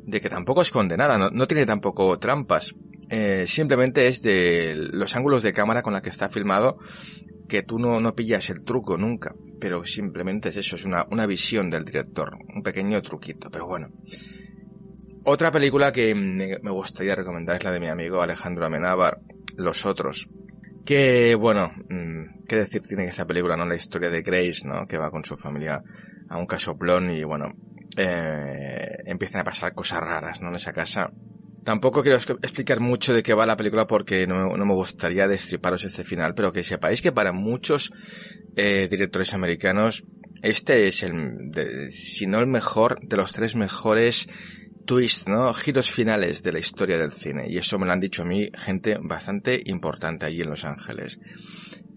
de que tampoco es condenada, no, no tiene tampoco trampas. Eh, simplemente es de los ángulos de cámara con la que está filmado que tú no, no pillas el truco nunca, pero simplemente es eso, es una, una visión del director, un pequeño truquito, pero bueno. Otra película que me, gustaría recomendar es la de mi amigo Alejandro Amenábar, Los Otros. Que, bueno, mmm, qué decir tiene esta película, ¿no? La historia de Grace, ¿no? Que va con su familia a un casoplón y, bueno, eh, empiezan a pasar cosas raras, ¿no? En esa casa. Tampoco quiero explicar mucho de qué va la película porque no, me gustaría destriparos este final, pero que sepáis que para muchos eh, directores americanos este es el, de, si no el mejor, de los tres mejores twists, ¿no? Giros finales de la historia del cine. Y eso me lo han dicho a mí gente bastante importante allí en Los Ángeles.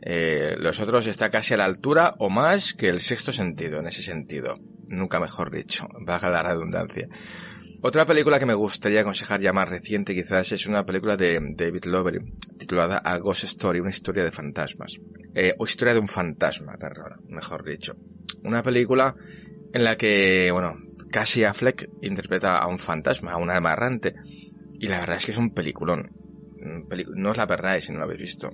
Eh, los otros está casi a la altura o más que el sexto sentido, en ese sentido. Nunca mejor dicho, baja la redundancia. Otra película que me gustaría aconsejar ya más reciente quizás es una película de David Lowery titulada A Ghost Story, una historia de fantasmas. Eh, o historia de un fantasma, perdón, mejor dicho. Una película en la que, bueno, Cassie Affleck interpreta a un fantasma, a un alma errante. Y la verdad es que es un peliculón. No os la perdáis si no lo habéis visto.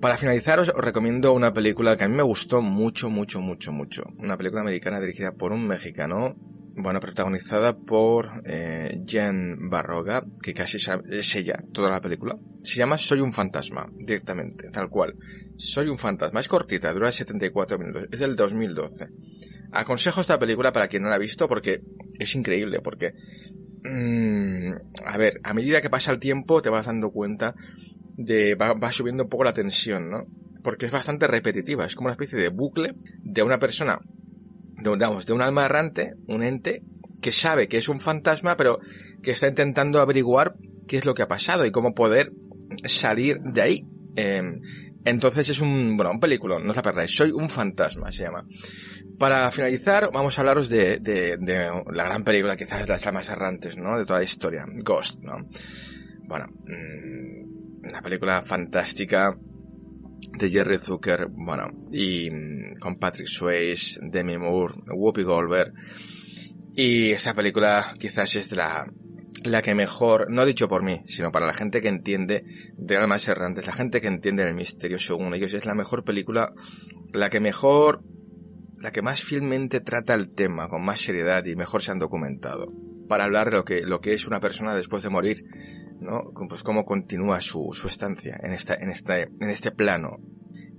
Para finalizar os, os recomiendo una película que a mí me gustó mucho, mucho, mucho, mucho. Una película americana dirigida por un mexicano bueno, protagonizada por eh, Jen Barroga, que casi es ella toda la película. Se llama Soy un fantasma, directamente, tal cual. Soy un fantasma. Es cortita, dura 74 minutos. Es del 2012. Aconsejo esta película para quien no la ha visto porque es increíble, porque... Mmm, a ver, a medida que pasa el tiempo te vas dando cuenta de... Va, va subiendo un poco la tensión, ¿no? Porque es bastante repetitiva. Es como una especie de bucle de una persona de, de un alma errante, un ente que sabe que es un fantasma, pero que está intentando averiguar qué es lo que ha pasado y cómo poder salir de ahí. Eh, entonces es un, bueno, un película, no os la perdáis. Soy un fantasma, se llama. Para finalizar, vamos a hablaros de, de, la gran película, quizás de las almas errantes, ¿no? De toda la historia, Ghost, ¿no? Bueno, mmm, una película fantástica, de Jerry Zucker, bueno, y con Patrick Swayze, Demi Moore, Whoopi Goldberg. Y esta película quizás es la, la que mejor, no dicho por mí, sino para la gente que entiende de almas errantes, la gente que entiende el misterio según ellos, es la mejor película, la que mejor, la que más fielmente trata el tema, con más seriedad y mejor se han documentado. Para hablar de lo que, lo que es una persona después de morir, ¿no? Pues cómo continúa su, su estancia en esta, en este, en este plano.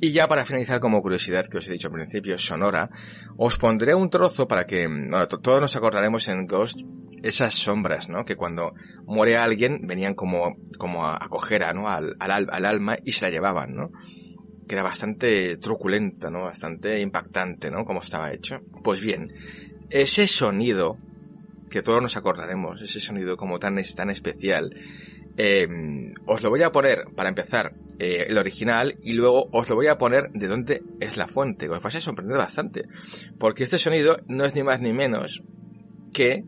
Y ya para finalizar como curiosidad que os he dicho al principio, sonora, os pondré un trozo para que, bueno, todos nos acordaremos en Ghost esas sombras, ¿no? Que cuando muere alguien venían como, como a, coger a, ¿no? Al, al, al, alma y se la llevaban, ¿no? Que era bastante truculenta, ¿no? Bastante impactante, ¿no? Como estaba hecho. Pues bien, ese sonido, que todos nos acordaremos, ese sonido como tan, tan especial, eh, os lo voy a poner, para empezar, eh, el original y luego os lo voy a poner de dónde es la fuente. Os vais a sorprender bastante. Porque este sonido no es ni más ni menos que...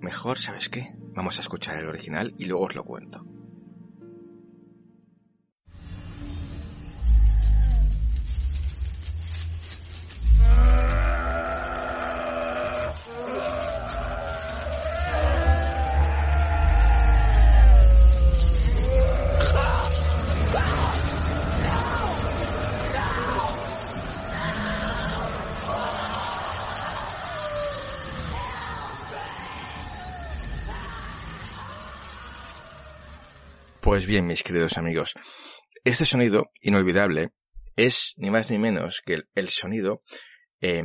Mejor, ¿sabes qué? Vamos a escuchar el original y luego os lo cuento. Pues bien, mis queridos amigos, este sonido inolvidable es ni más ni menos que el, sonido eh,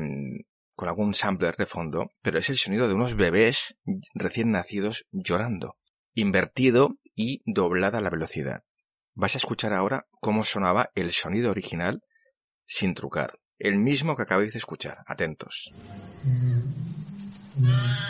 con algún sampler de fondo, pero es el sonido de unos bebés recién nacidos llorando, invertido y doblada la velocidad. Vais a escuchar ahora cómo sonaba el sonido original sin trucar, el mismo que acabáis de escuchar. Atentos. Bueno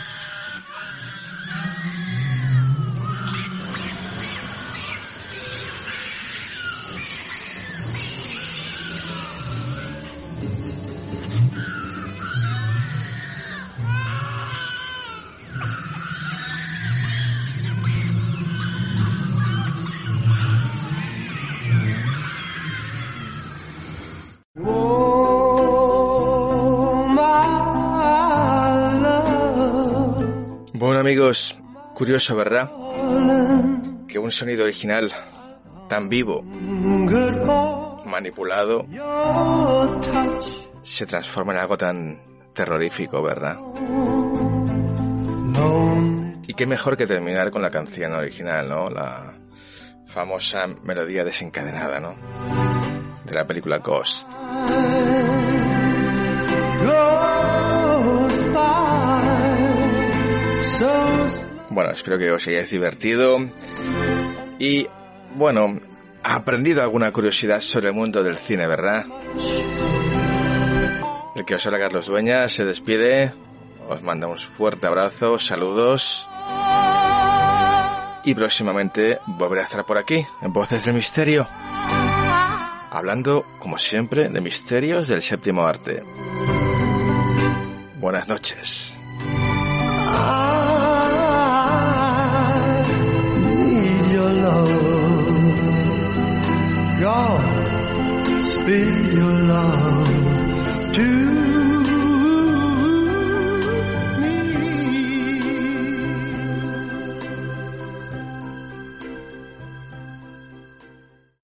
amigos, curioso, ¿verdad? Que un sonido original tan vivo, manipulado, se transforma en algo tan terrorífico, ¿verdad? Y qué mejor que terminar con la canción original, ¿no? La famosa melodía desencadenada, ¿no? De la película Ghost. Bueno, espero que os hayáis divertido y, bueno, aprendido alguna curiosidad sobre el mundo del cine, ¿verdad? El que os habla Carlos Dueñas se despide, os manda un fuerte abrazo, saludos y próximamente volveré a estar por aquí, en Voces del Misterio, hablando, como siempre, de misterios del séptimo arte. Buenas noches. been